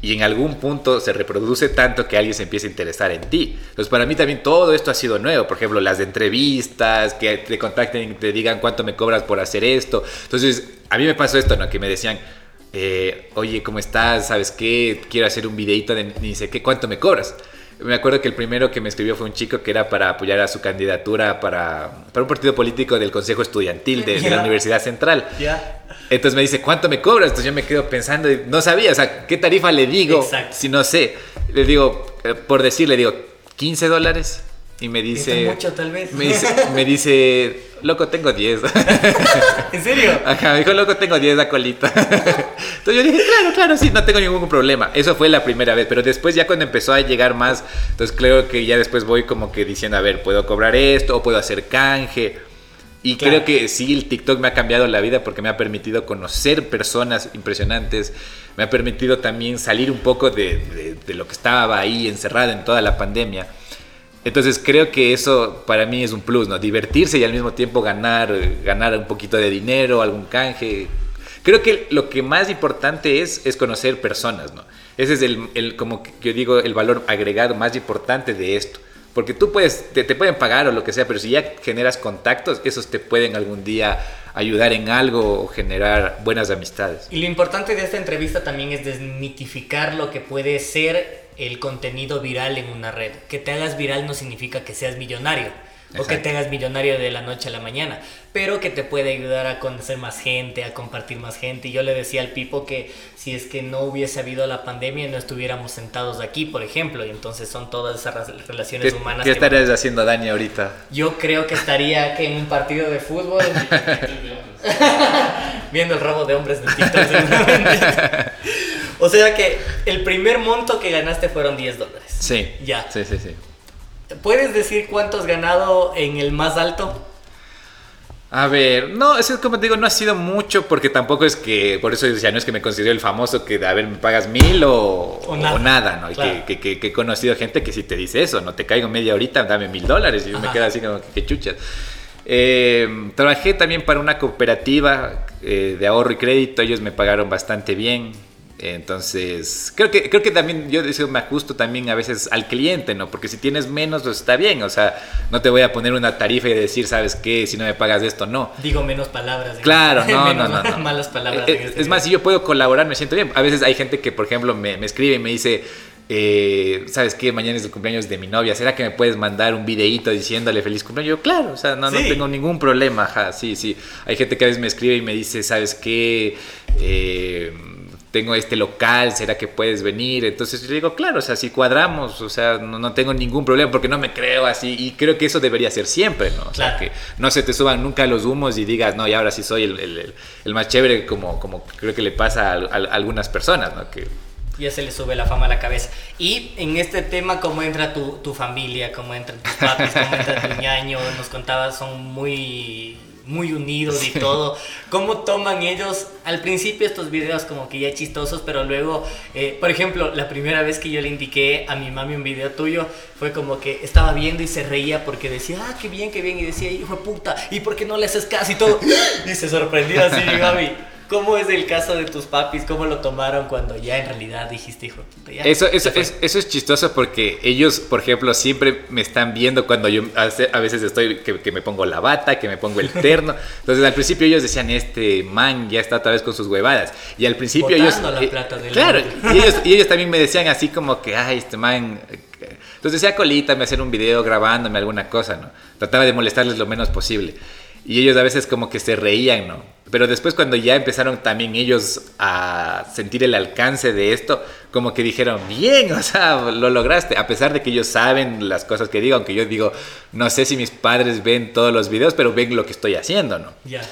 [SPEAKER 2] Y en algún punto se reproduce tanto que alguien se empieza a interesar en ti. Entonces, para mí también todo esto ha sido nuevo. Por ejemplo, las entrevistas, que te contacten y te digan cuánto me cobras por hacer esto. Entonces, a mí me pasó esto, ¿no? Que me decían, eh, oye, ¿cómo estás? ¿Sabes qué? Quiero hacer un videito de ni sé qué, ¿cuánto me cobras? Me acuerdo que el primero que me escribió fue un chico que era para apoyar a su candidatura para, para un partido político del Consejo Estudiantil de, la Universidad Central. Entonces me dice, ¿cuánto me cobras? Entonces yo me quedo pensando, no sabía, o sea, ¿qué tarifa le digo? Si no sé, le digo, eh, por decir, le digo, 15 dólares. Y me dice.
[SPEAKER 1] mucho, tal vez.
[SPEAKER 2] Me dice, me dice loco, tengo 10.
[SPEAKER 1] ¿En serio?
[SPEAKER 2] Ajá, me dijo, loco, tengo 10 a colita. Entonces yo dije, claro, claro, sí, no tengo ningún problema. Eso fue la primera vez, pero después ya cuando empezó a llegar más, entonces creo que ya después voy como que diciendo, a ver, puedo cobrar esto o puedo hacer canje. Y creo que sí, el TikTok me ha cambiado la vida porque me ha permitido conocer personas impresionantes, me ha permitido también salir un poco de, de, de lo que estaba ahí encerrado en toda la pandemia entonces creo que eso para mí es un plus, ¿no? Divertirse y al mismo tiempo ganar, ganar un poquito de dinero, algún canje. Creo que lo que más importante es, es conocer personas, ¿no? Ese es el, el, como yo digo, el valor agregado más importante de esto. Porque tú puedes, te, te, pueden pagar o lo que sea, pero si ya generas contactos, esos te pueden algún día ayudar en algo o generar buenas amistades.
[SPEAKER 1] Y lo importante de esta entrevista también es desmitificar lo que puede ser el contenido viral en una red. Que te hagas viral no significa que seas millonario o que te hagas millonario de la noche a la mañana, pero que te puede ayudar a conocer más gente, a compartir más gente. Y yo le decía al Pipo que si es que no hubiese habido la pandemia no estuviéramos sentados aquí, por ejemplo, y entonces son todas esas relaciones humanas.
[SPEAKER 2] ¿Qué estarías haciendo Dani ahorita?
[SPEAKER 1] Yo creo que estaría que en un partido de fútbol viendo el robo de hombres de TikTok. O sea que el primer monto que ganaste fueron 10 dólares.
[SPEAKER 2] Sí.
[SPEAKER 1] Ya.
[SPEAKER 2] Sí, sí, sí.
[SPEAKER 1] ¿Puedes decir cuánto has ganado en el más alto?
[SPEAKER 2] A ver, no, es como te digo, no ha sido mucho porque tampoco es que, por eso decía, no es que me considero el famoso que, a ver, me pagas mil o, nada. ¿no? Que, que, que, he conocido gente que si te dice eso, no te caigo media horita, dame mil dólares y yo me quedo así como que, chuchas. Eh, trabajé también para una cooperativa eh, de ahorro y crédito, ellos me pagaron bastante bien. Entonces, creo que, creo que también yo deseo me ajusto también a veces al cliente, ¿no? Porque si tienes menos, pues está bien. O sea, no te voy a poner una tarifa y decir, ¿sabes qué? Si no me pagas esto, no.
[SPEAKER 1] Digo menos palabras.
[SPEAKER 2] Claro, no, no, no, no,
[SPEAKER 1] Malas palabras.
[SPEAKER 2] Eh, este es más, si yo puedo colaborar, me siento bien. A veces hay gente que, por ejemplo, me, me escribe y me dice, eh, ¿sabes qué? Mañana es el cumpleaños de mi novia, ¿será que me puedes mandar un videíto diciéndole feliz cumpleaños? Yo, claro, o sea, no, no tengo ningún problema, ajá, sí, sí. Hay gente que a veces me escribe y me dice, ¿sabes qué? Eh, tengo este local, ¿será que puedes venir? Entonces yo digo, claro, o sea, si cuadramos, o sea, no, tengo ningún problema porque no me creo así y creo que eso debería ser siempre, ¿no? O sea, que no se te suban nunca los humos y digas, no, y ahora sí soy el, el, más chévere como, como creo que le pasa a, algunas personas, ¿no? Que,
[SPEAKER 1] ya se le sube la fama a la cabeza. Y en este tema, ¿cómo entra tu, tu familia? ¿Cómo entran tus papis? ¿Cómo entra tu ñaño? Nos contabas, son muy muy unidos y todo. ¿Cómo toman ellos al principio estos videos como que ya chistosos, pero luego, eh, por ejemplo, la primera vez que yo le indiqué a mi mami un video tuyo fue como que estaba viendo y se reía porque decía, ah, qué bien, qué bien, y decía, hijo de puta, ¿y por qué no le haces caso y todo? Y se sorprendía así mi mami. ¿Cómo es el caso de tus papis? ¿Cómo lo tomaron cuando ya en realidad dijiste, hijo? Ya,
[SPEAKER 2] eso, eso, es, eso es chistoso porque ellos, por ejemplo, siempre me están viendo cuando yo a veces estoy, que, me pongo la bata, que me pongo el terno. Entonces al principio ellos decían, este man ya está otra vez con sus huevadas. Y al principio ellos...
[SPEAKER 1] La eh,
[SPEAKER 2] claro, y ellos, y ellos también me decían así como que, ay, este man... Entonces decía colita, me hacer un video grabándome alguna cosa, ¿no? Trataba de molestarles lo menos posible. Y ellos a veces como que se reían, ¿no? Pero después cuando ya empezaron también ellos a sentir el alcance de esto, como que dijeron, bien, o sea, lo lograste, a pesar de que ellos saben las cosas que digo, aunque yo digo, no sé si mis padres ven todos los videos, pero ven lo que estoy haciendo, ¿no?
[SPEAKER 1] Ya.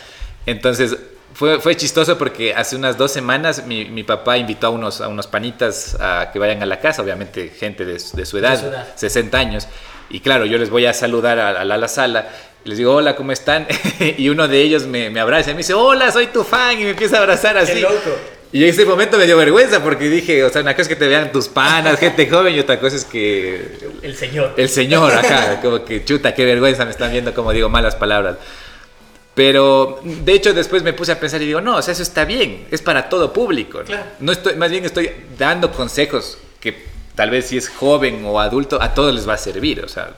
[SPEAKER 2] Entonces, fue, fue, chistoso porque hace unas dos semanas mi, mi, papá invitó a unos, a unos panitas a que vayan a la casa, obviamente gente de, de, su, edad, de su, edad, 60 años. Y claro, yo les voy a saludar a, a la sala les digo, hola, ¿cómo están? y uno de ellos me, me, abraza y me dice, hola, soy tu fan, y me empieza a abrazar así.
[SPEAKER 1] Qué loco.
[SPEAKER 2] Y en ese momento me dio vergüenza porque dije, o sea, una cosa es que te vean tus panas, gente joven, y otra cosa es que...
[SPEAKER 1] El señor.
[SPEAKER 2] El señor, acá, como que chuta, qué vergüenza, me están viendo como digo malas palabras. Pero de hecho después me puse a pensar y digo, no, o sea, eso está bien, es para todo público.
[SPEAKER 1] Claro.
[SPEAKER 2] No estoy, más bien estoy dando consejos que tal vez si es joven o adulto, a todos les va a servir. O sea,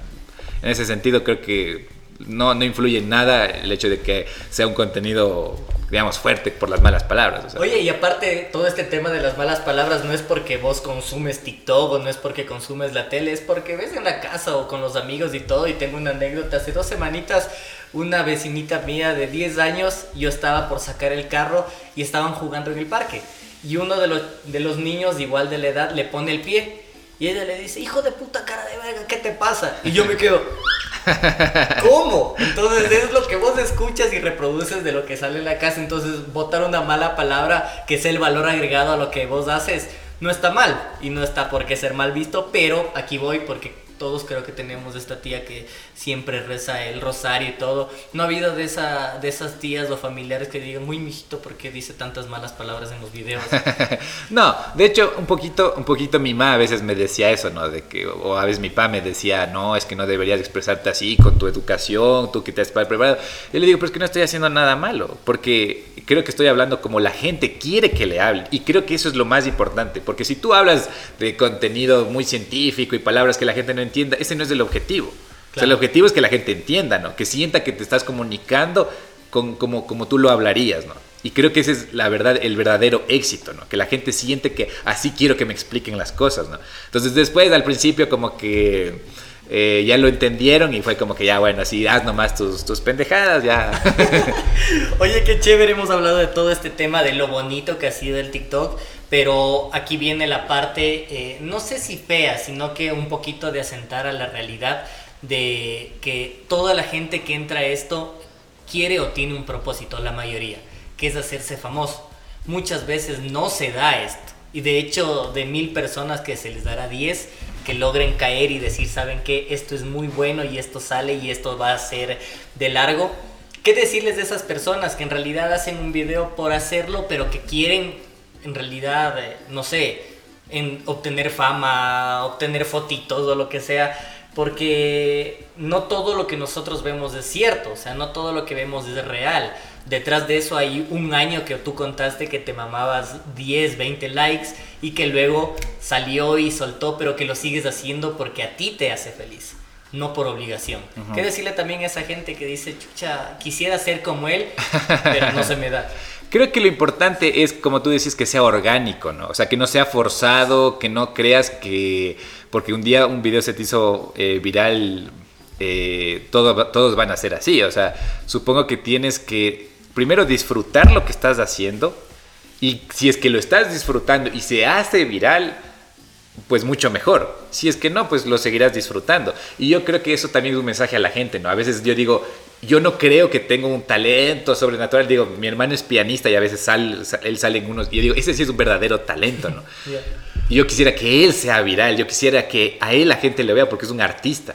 [SPEAKER 2] en ese sentido creo que no, no influye en nada el hecho de que sea un contenido, digamos, fuerte por las malas palabras.
[SPEAKER 1] Oye, y aparte, todo este tema de las malas palabras no es porque vos consumes TikTok o no es porque consumes la tele, es porque ves en la casa o con los amigos y todo. Y tengo una anécdota, hace dos semanitas, una vecinita mía de 10 años, yo estaba por sacar el carro y estaban jugando en el parque. Y uno de los, de los niños, igual de la edad, le pone el pie. Y ella le dice, hijo de puta cara de verga, ¿qué te pasa? Y yo me quedo, ¿Cómo? Entonces es lo que vos escuchas y reproduces de lo que sale en la casa. Entonces votar una mala palabra que es el valor agregado a lo que vos haces no está mal y no está por qué ser mal visto, pero aquí voy porque todos creo que tenemos esta tía que siempre reza el rosario y todo. No ha habido de, esa, de esas tías o familiares que digan, muy mijito, porque dice tantas malas palabras en los videos?
[SPEAKER 2] no, de hecho, un poquito, un poquito mi mamá a veces me decía eso, ¿no? De que, o a veces mi papá me decía, no, es que no deberías expresarte así con tu educación, tú que te has preparado. Yo le digo, pero es que no estoy haciendo nada malo, porque creo que estoy hablando como la gente quiere que le hable. Y creo que eso es lo más importante, porque si tú hablas de contenido muy científico y palabras que la gente no entienda, ese no es el objetivo. O sea, el objetivo es que la gente entienda, ¿no? Que sienta que te estás comunicando con, como, como tú lo hablarías, ¿no? Y creo que ese es la verdad, el verdadero éxito, ¿no? Que la gente siente que así quiero que me expliquen las cosas, ¿no? Entonces después, al principio, como que eh, ya lo entendieron y fue como que ya, bueno, así haz nomás tus, tus pendejadas, ya.
[SPEAKER 1] Oye, qué chévere, hemos hablado de todo este tema de lo bonito que ha sido el TikTok. Pero aquí viene la parte, eh, no sé si fea, sino que un poquito de asentar a la realidad de que toda la gente que entra a esto quiere o tiene un propósito, la mayoría, que es hacerse famoso. Muchas veces no se da esto. Y de hecho, de mil personas que se les dará 10 que logren caer y decir, ¿saben qué? Esto es muy bueno y esto sale y esto va a ser de largo. ¿Qué decirles de esas personas que en realidad hacen un video por hacerlo, pero que quieren en realidad, eh, no sé, en obtener fama, obtener fotitos o lo que sea, porque no todo lo que nosotros vemos es cierto, o sea, no todo lo que vemos es real. Detrás de eso hay un año que tú contaste que te mamabas 10, 20 likes y que luego salió y soltó, pero que lo sigues haciendo porque a ti te hace feliz, no por obligación. ¿Qué decirle también a esa gente que dice, chucha, quisiera ser como él, pero no se me da?
[SPEAKER 2] Creo que lo importante es, como tú decís, que sea orgánico, ¿no? O sea, que no sea forzado, que no creas que porque un día un video se te hizo eh, viral, eh, todo, todos van a ser así. O sea, supongo que tienes que primero disfrutar lo que estás haciendo y si es que lo estás disfrutando y se hace viral, pues mucho mejor. Si es que no, pues lo seguirás disfrutando. Y yo creo que eso también es un mensaje a la gente, ¿no? A veces yo digo, yo no creo que tenga un talento sobrenatural. Digo, mi hermano es pianista y a veces él sale en unos... Y yo digo, ese sí es un verdadero talento, ¿no? Yo quisiera que él sea viral, yo quisiera que a él la gente le vea porque es un artista.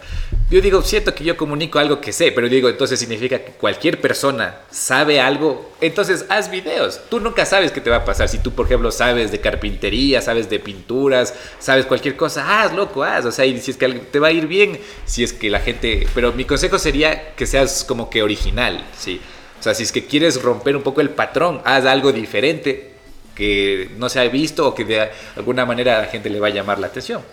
[SPEAKER 2] Yo digo, siento que yo comunico algo que sé, pero digo, entonces significa que cualquier persona sabe algo, entonces haz videos. Tú nunca sabes qué te va a pasar. Si tú, por ejemplo, sabes de carpintería, sabes de pinturas, sabes cualquier cosa, haz, loco, haz. O sea, y si es que te va a ir bien, si es que la gente... Pero mi consejo sería que seas como que original, ¿sí? O sea, si es que quieres romper un poco el patrón, haz algo diferente que no se ha visto o que de alguna manera a la gente le va a llamar la atención.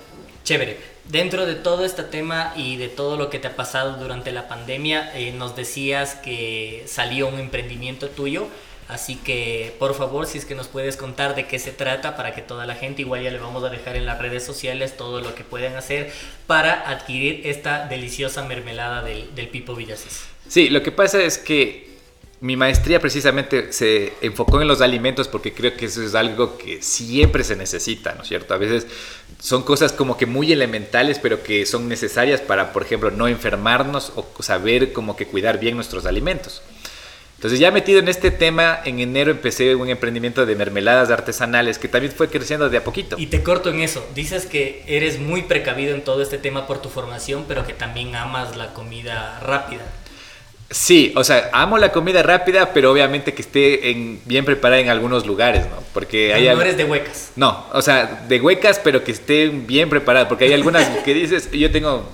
[SPEAKER 1] Chévere. Dentro de todo este tema y de todo lo que te ha pasado durante la pandemia, eh, nos decías que salió un emprendimiento tuyo. Así que por favor, si es que nos puedes contar de qué se trata para que toda la gente, igual ya le vamos a dejar en las redes sociales todo lo que pueden hacer para adquirir esta deliciosa mermelada del, del Pipo Villasís.
[SPEAKER 2] Sí, lo que pasa es que mi maestría precisamente se enfocó en los alimentos porque creo que eso es algo que siempre se necesita, ¿no es cierto? A veces son cosas como que muy elementales, pero que son necesarias para, por ejemplo, no enfermarnos o saber como que cuidar bien nuestros alimentos. Entonces ya metido en este tema, en enero empecé un emprendimiento de mermeladas artesanales que también fue creciendo de a poquito.
[SPEAKER 1] Y te corto en eso, dices que eres muy precavido en todo este tema por tu formación, pero que también amas la comida rápida.
[SPEAKER 2] Sí, o sea, amo la comida rápida, pero obviamente que esté en, bien preparada en algunos lugares, ¿no? Porque
[SPEAKER 1] hay no eres de huecas.
[SPEAKER 2] No, o sea, de huecas, pero que esté bien preparada, porque hay algunas que dices, yo tengo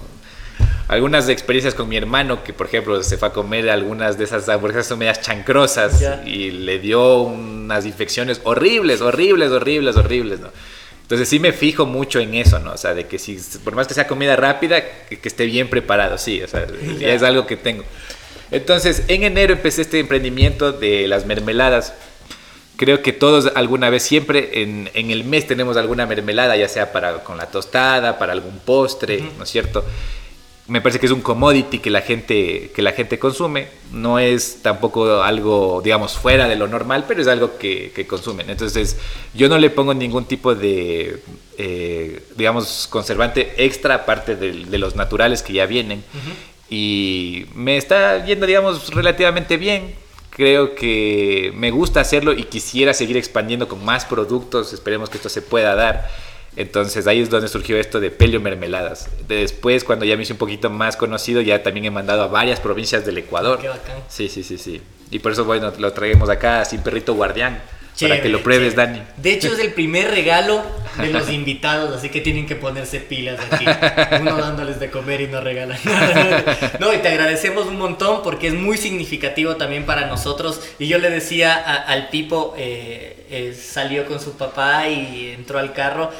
[SPEAKER 2] algunas experiencias con mi hermano que, por ejemplo, se fue a comer algunas de esas hamburguesas son medias chancrosas y le dio unas infecciones horribles, horribles, horribles, horribles, ¿no? Entonces sí me fijo mucho en eso, ¿no? O sea, de que si, por más que sea comida rápida, que, esté bien preparado, sí, o sea, ya es algo que tengo. Entonces, en enero empecé este emprendimiento de las mermeladas. Creo que todos alguna vez, siempre en, el mes tenemos alguna mermelada, ya sea para con la tostada, para algún postre, ¿no es cierto? me parece que es un commodity que la gente que la gente consume. No es tampoco algo digamos fuera de lo normal pero es algo que, consumen. Entonces yo no le pongo ningún tipo de eh, digamos conservante extra aparte de, los naturales que ya vienen y me está yendo, digamos, relativamente bien. Creo que me gusta hacerlo y quisiera seguir expandiendo con más productos. Esperemos que esto se pueda dar. Entonces ahí es donde surgió esto de Pelio Mermeladas. Después, cuando ya me hice un poquito más conocido, ya también he mandado a varias provincias del Ecuador.
[SPEAKER 1] Qué bacán.
[SPEAKER 2] Sí, sí, sí, sí. Y por eso, bueno, lo traemos acá sin perrito guardián para que lo pruebes, Dani.
[SPEAKER 1] De hecho, es el primer regalo de los invitados, así que tienen que ponerse pilas aquí. Uno dándoles de comer y no regalan nada. No, y te agradecemos un montón porque es muy significativo también para nosotros. Y yo le decía al Pipo, eh, eh, salió con su papá y entró al carro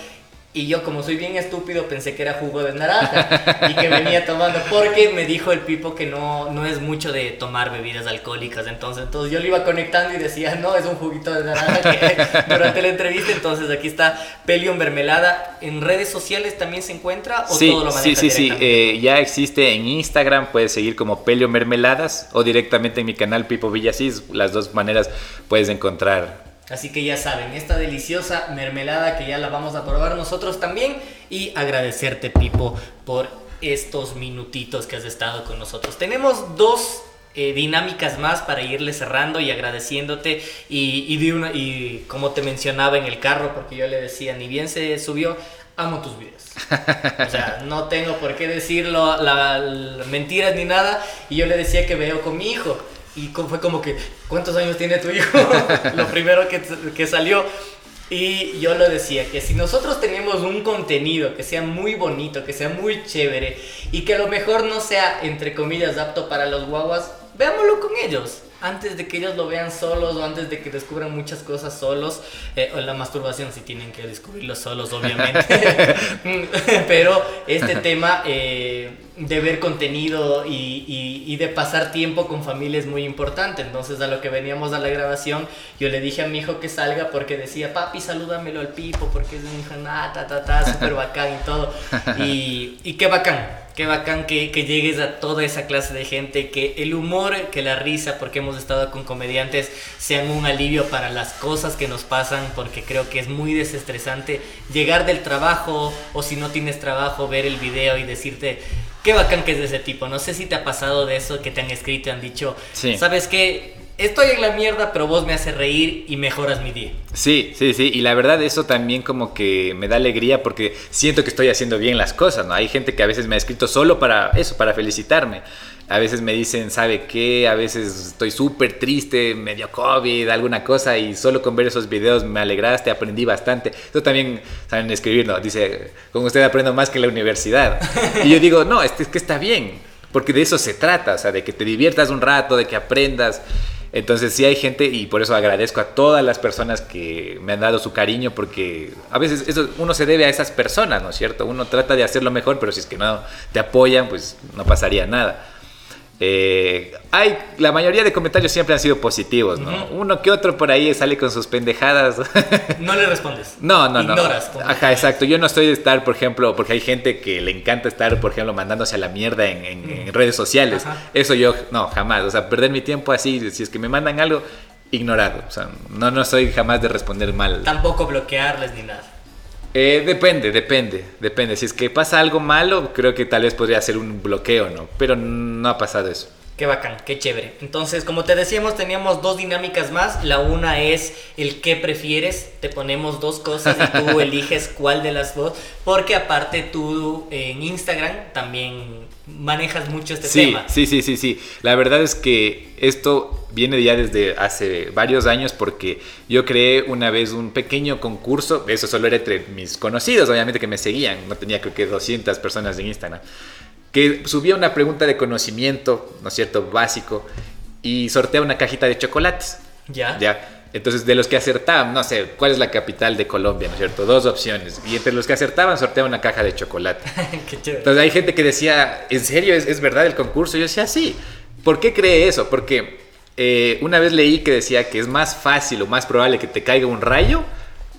[SPEAKER 1] y yo, como soy bien estúpido, pensé que era jugo de naranja y que venía tomando, porque me dijo el Pipo que no, no es mucho de tomar bebidas alcohólicas. Entonces, entonces yo lo iba conectando y decía, no, es un juguito de naranja que durante la entrevista. Entonces, aquí está Pelion Mermelada. ¿En redes sociales también se encuentra o
[SPEAKER 2] sí, todo lo Sí, sí, sí. Eh, ya existe en Instagram, puedes seguir como Pelio Mermeladas o directamente en mi canal Pipo Villasís. Las dos maneras puedes encontrar
[SPEAKER 1] Así que ya saben, esta deliciosa mermelada que ya la vamos a probar nosotros también y agradecerte Pipo por estos minutitos que has estado con nosotros. Tenemos dos eh, dinámicas más para irle cerrando y agradeciéndote y, y, de una, y como te mencionaba en el carro, porque yo le decía, ni bien se subió, amo tus videos. O sea, no tengo por qué decirlo, la, mentiras ni nada. Y yo le decía que veo con mi hijo. Y fue como que, ¿cuántos años tiene tu hijo? Lo primero que, que salió. Y yo lo decía, que si nosotros tenemos un contenido que sea muy bonito, que sea muy chévere y que a lo mejor no sea, entre comillas, apto para los guaguas, veámoslo con ellos antes de que ellos lo vean solos o antes de que descubran muchas cosas solos, eh, o la masturbación si tienen que descubrirlo solos, obviamente. Pero este tema eh, de ver contenido y, y, de pasar tiempo con familia es muy importante. Entonces, a lo que veníamos a la grabación, yo le dije a mi hijo que salga porque decía, papi, salúdamelo al Pipo, porque es un hijo, nada, ta, ta, ta, súper bacán y todo. Y, y qué bacán Qué bacán que, que, llegues a toda esa clase de gente, que el humor, que la risa, porque hemos estado con comediantes, sean un alivio para las cosas que nos pasan, porque creo que es muy desestresante llegar del trabajo o si no tienes trabajo, ver el video y decirte, qué bacán que es de ese tipo. No sé si te ha pasado de eso, que te han escrito y han dicho, ¿sabes qué? estoy en la mierda, pero vos me haces reír y mejoras mi día.
[SPEAKER 2] Sí, sí, sí. Y la verdad eso también como que me da alegría porque siento que estoy haciendo bien las cosas, ¿no? Hay gente que a veces me ha escrito solo para eso, para felicitarme. A veces me dicen, ¿sabe qué? A veces estoy súper triste, medio COVID, alguna cosa, y solo con ver esos videos me alegraste, aprendí bastante. Eso también saben escribir, ¿no? Dice, con usted aprendo más que la universidad. Y yo digo, no, es que está bien, porque de eso se trata, o sea, de que te diviertas un rato, de que aprendas. Entonces sí hay gente y por eso agradezco a todas las personas que me han dado su cariño porque a veces eso uno se debe a esas personas, ¿no es cierto? Uno trata de hacerlo mejor, pero si es que no te apoyan, pues no pasaría nada. Eh, hay, la mayoría de comentarios siempre han sido positivos, ¿no? Uno que otro por ahí sale con sus pendejadas.
[SPEAKER 1] No le respondes.
[SPEAKER 2] No, no, no. Ajá, exacto. Yo no estoy de estar, por ejemplo, porque hay gente que le encanta estar, por ejemplo, mandándose a la mierda en, redes sociales. Eso yo, no, jamás. O sea, perder mi tiempo así, si es que me mandan algo, ignorado. O sea, no, no soy jamás de responder mal.
[SPEAKER 1] Tampoco bloquearles ni nada.
[SPEAKER 2] Eh, depende, depende, depende. Si es que pasa algo malo, creo que tal vez podría ser un bloqueo, ¿no? Pero no ha pasado eso.
[SPEAKER 1] Qué bacán, qué chévere. Entonces, como te decíamos, teníamos dos dinámicas más. La una es el qué prefieres. Te ponemos dos cosas y tú eliges cuál de las dos. Porque aparte tú en Instagram también manejas mucho este tema.
[SPEAKER 2] Sí, sí, sí, sí. La verdad es que esto viene ya desde hace varios años porque yo creé una vez un pequeño concurso. Eso solo era entre mis conocidos, obviamente que me seguían. No tenía creo que 200 personas en Instagram que subía una pregunta de conocimiento, ¿no es cierto?, básico, y sortea una cajita de chocolates.
[SPEAKER 1] Ya.
[SPEAKER 2] Ya. Entonces, de los que acertaban, no sé, ¿cuál es la capital de Colombia? ¿No es cierto? Dos opciones. Y entre los que acertaban, sortea una caja de chocolate.
[SPEAKER 1] Qué chévere.
[SPEAKER 2] Entonces, hay gente que decía, ¿en serio es, verdad el concurso? Yo decía, sí. ¿Por qué cree eso? Porque eh, una vez leí que decía que es más fácil o más probable que te caiga un rayo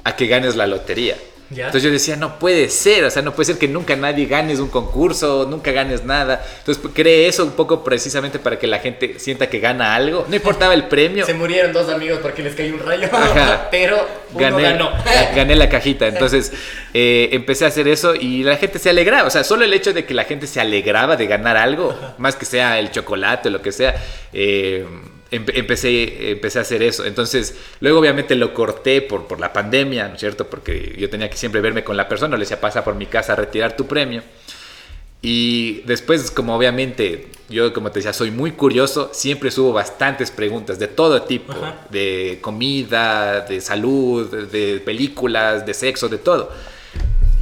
[SPEAKER 2] a que ganes la lotería. Entonces yo decía, no puede ser, o sea, no puede ser que nunca nadie ganes un concurso, nunca ganes nada. Entonces pues, creé eso un poco precisamente para que la gente sienta que gana algo. No importaba el premio.
[SPEAKER 1] Se murieron dos amigos porque les cayó un rayo, pero uno
[SPEAKER 2] gané,
[SPEAKER 1] ganó.
[SPEAKER 2] gané la cajita. Entonces eh, empecé a hacer eso y la gente se alegraba. O sea, solo el hecho de que la gente se alegraba de ganar algo, más que sea el chocolate o lo que sea. Eh, empecé, empecé a hacer eso. Entonces, luego obviamente lo corté por, por la pandemia, ¿no es cierto? Porque yo tenía que siempre verme con la persona, le decía, pasa por mi casa a retirar tu premio. Y después, como obviamente, yo como te decía, soy muy curioso, siempre subo bastantes preguntas de todo tipo, de comida, de salud, de películas, de sexo, de todo.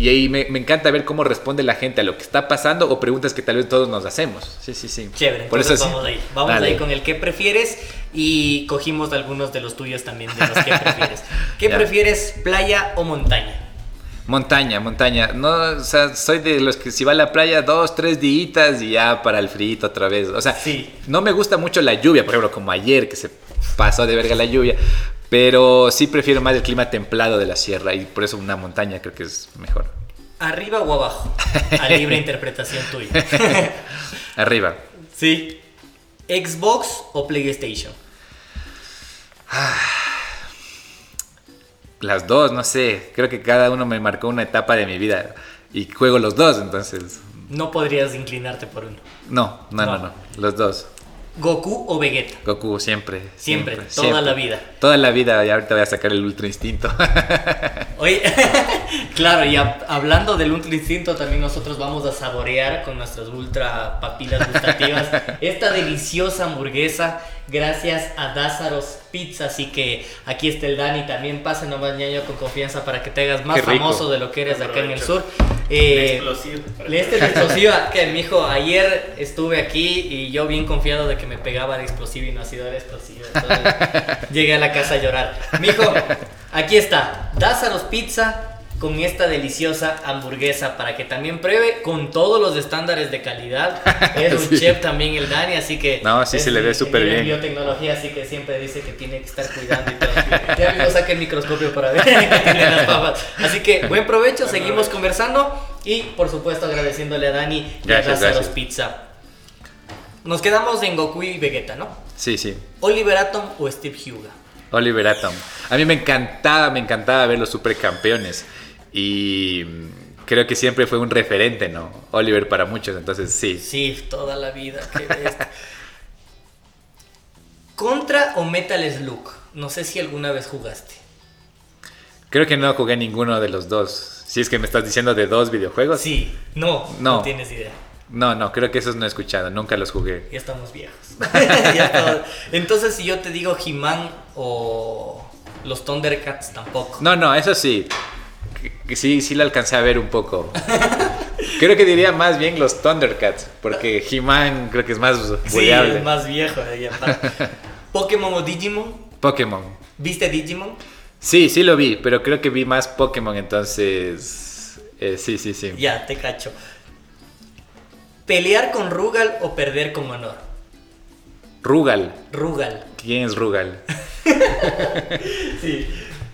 [SPEAKER 2] Y ahí me, encanta ver cómo responde la gente a lo que está pasando o preguntas que tal vez todos nos hacemos. Sí, sí, sí.
[SPEAKER 1] Chévere. Por eso vamos ahí. Vamos ahí con el qué prefieres y cogimos algunos de los tuyos también de los que prefieres. ¿Qué prefieres, playa o montaña?
[SPEAKER 2] Montaña, montaña. No, o sea, soy de los que si va a la playa dos, tres días y ya para el frío otra vez. O sea,
[SPEAKER 1] sí.
[SPEAKER 2] no me gusta mucho la lluvia, por ejemplo, como ayer que se pasó de verga la lluvia. Pero sí prefiero más el clima templado de la sierra y por eso una montaña creo que es mejor.
[SPEAKER 1] ¿Arriba o abajo? A libre interpretación tuya.
[SPEAKER 2] Arriba.
[SPEAKER 1] Sí. ¿Xbox o PlayStation?
[SPEAKER 2] Las dos, no sé. Creo que cada uno me marcó una etapa de mi vida y juego los dos, entonces.
[SPEAKER 1] No podrías inclinarte por uno.
[SPEAKER 2] no, no, no, no. los dos.
[SPEAKER 1] ¿Goku o Vegeta?
[SPEAKER 2] Goku, siempre.
[SPEAKER 1] Siempre, toda la vida.
[SPEAKER 2] Toda la vida, y ahorita voy a sacar el Ultra Instinto.
[SPEAKER 1] Oye, claro, y hablando del Ultra Instinto, también nosotros vamos a saborear con nuestras ultra papilas gustativas esta deliciosa hamburguesa gracias a Dázaros Pizza. Así que aquí está el Dani. También pase nomás ñaño con confianza para que te hagas más famoso de lo que eres acá en el sur. Eh,
[SPEAKER 3] explosivo.
[SPEAKER 1] este es explosivo. Que mi hijo, ayer estuve aquí y yo bien confiado de que me pegaba de explosivo y no ha sido de explosivo. Entonces llegué a la casa a llorar. Mijo, aquí está. Dázaros Pizza con esta deliciosa hamburguesa para que también pruebe con todos los estándares de calidad. Es un
[SPEAKER 2] Sí.
[SPEAKER 1] chef también el Dani, así que...
[SPEAKER 2] No, sí
[SPEAKER 1] es
[SPEAKER 2] se le ve súper
[SPEAKER 1] en
[SPEAKER 2] bien.
[SPEAKER 1] biotecnología, así que siempre dice que tiene que estar cuidando y todo. Ya mismo saque el microscopio para ver que tiene las papas. Así que buen provecho, seguimos conversando y por supuesto agradeciéndole a Dani y a
[SPEAKER 2] gracias.
[SPEAKER 1] Pizza. Nos quedamos en Goku y Vegeta, ¿no?
[SPEAKER 2] Sí, sí.
[SPEAKER 1] Oliver Atom o Steve Huga.
[SPEAKER 2] Oliver Atom. A mí me encantaba, me encantaba ver los supercampeones. Y creo que siempre fue un referente, ¿no? Oliver para muchos, entonces sí.
[SPEAKER 1] Sí, toda la vida. Contra o Metal Slug. No sé si alguna vez jugaste.
[SPEAKER 2] Creo que no jugué ninguno de los dos. Si es que me estás diciendo de dos videojuegos.
[SPEAKER 1] Sí, no, no,
[SPEAKER 2] No.
[SPEAKER 1] tienes idea.
[SPEAKER 2] No, no, creo que esos no he escuchado, nunca los jugué.
[SPEAKER 1] Ya estamos viejos. Ya estamos- Entonces, si yo te digo He-Man o los Thundercats, tampoco.
[SPEAKER 2] No, no, eso sí. Que- sí, sí lo alcancé a ver un poco. Creo que diría más bien los Thundercats, porque He-Man creo que es más
[SPEAKER 1] Sí,
[SPEAKER 2] buleable.
[SPEAKER 1] es más viejo. aparte. Pokémon o Digimon.
[SPEAKER 2] Pokémon.
[SPEAKER 1] ¿Viste Digimon?
[SPEAKER 2] Sí, sí lo vi, pero creo que vi más Pokémon, entonces... eh, sí, sí, sí.
[SPEAKER 1] Ya, te cacho. ¿Pelear con Rugal o perder con honor?
[SPEAKER 2] Rugal.
[SPEAKER 1] Rugal.
[SPEAKER 2] ¿Quién es Rugal?
[SPEAKER 1] Sí,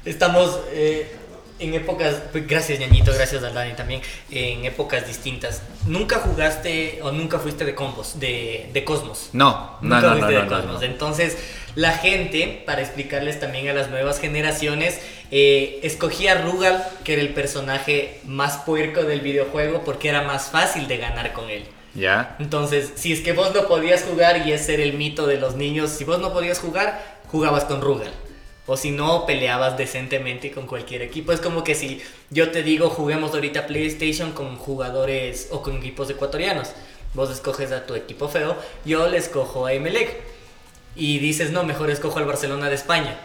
[SPEAKER 1] estamos eh, en épocas, pues, gracias ñañito, gracias a Dani también, en épocas distintas. ¿Nunca jugaste o nunca fuiste de combos, de, de Cosmos?
[SPEAKER 2] No, no,
[SPEAKER 1] Nunca
[SPEAKER 2] no, no,
[SPEAKER 1] fuiste
[SPEAKER 2] no,
[SPEAKER 1] de Cosmos. Entonces, la gente, para explicarles también a las nuevas generaciones, eh, escogía a Rugal, que era el personaje más puerco del videojuego, porque era más fácil de ganar con él.
[SPEAKER 2] ¿Ya?
[SPEAKER 1] Entonces, si es que vos no podías jugar y ese era el mito de los niños, si vos no podías jugar, jugabas con Rugal. O si no, peleabas decentemente con cualquier equipo. Es como que si yo te digo, juguemos ahorita PlayStation con jugadores o con equipos ecuatorianos. Vos escoges a tu equipo feo, yo le escojo a Emelec. Y dices, no, mejor escojo al Barcelona de España.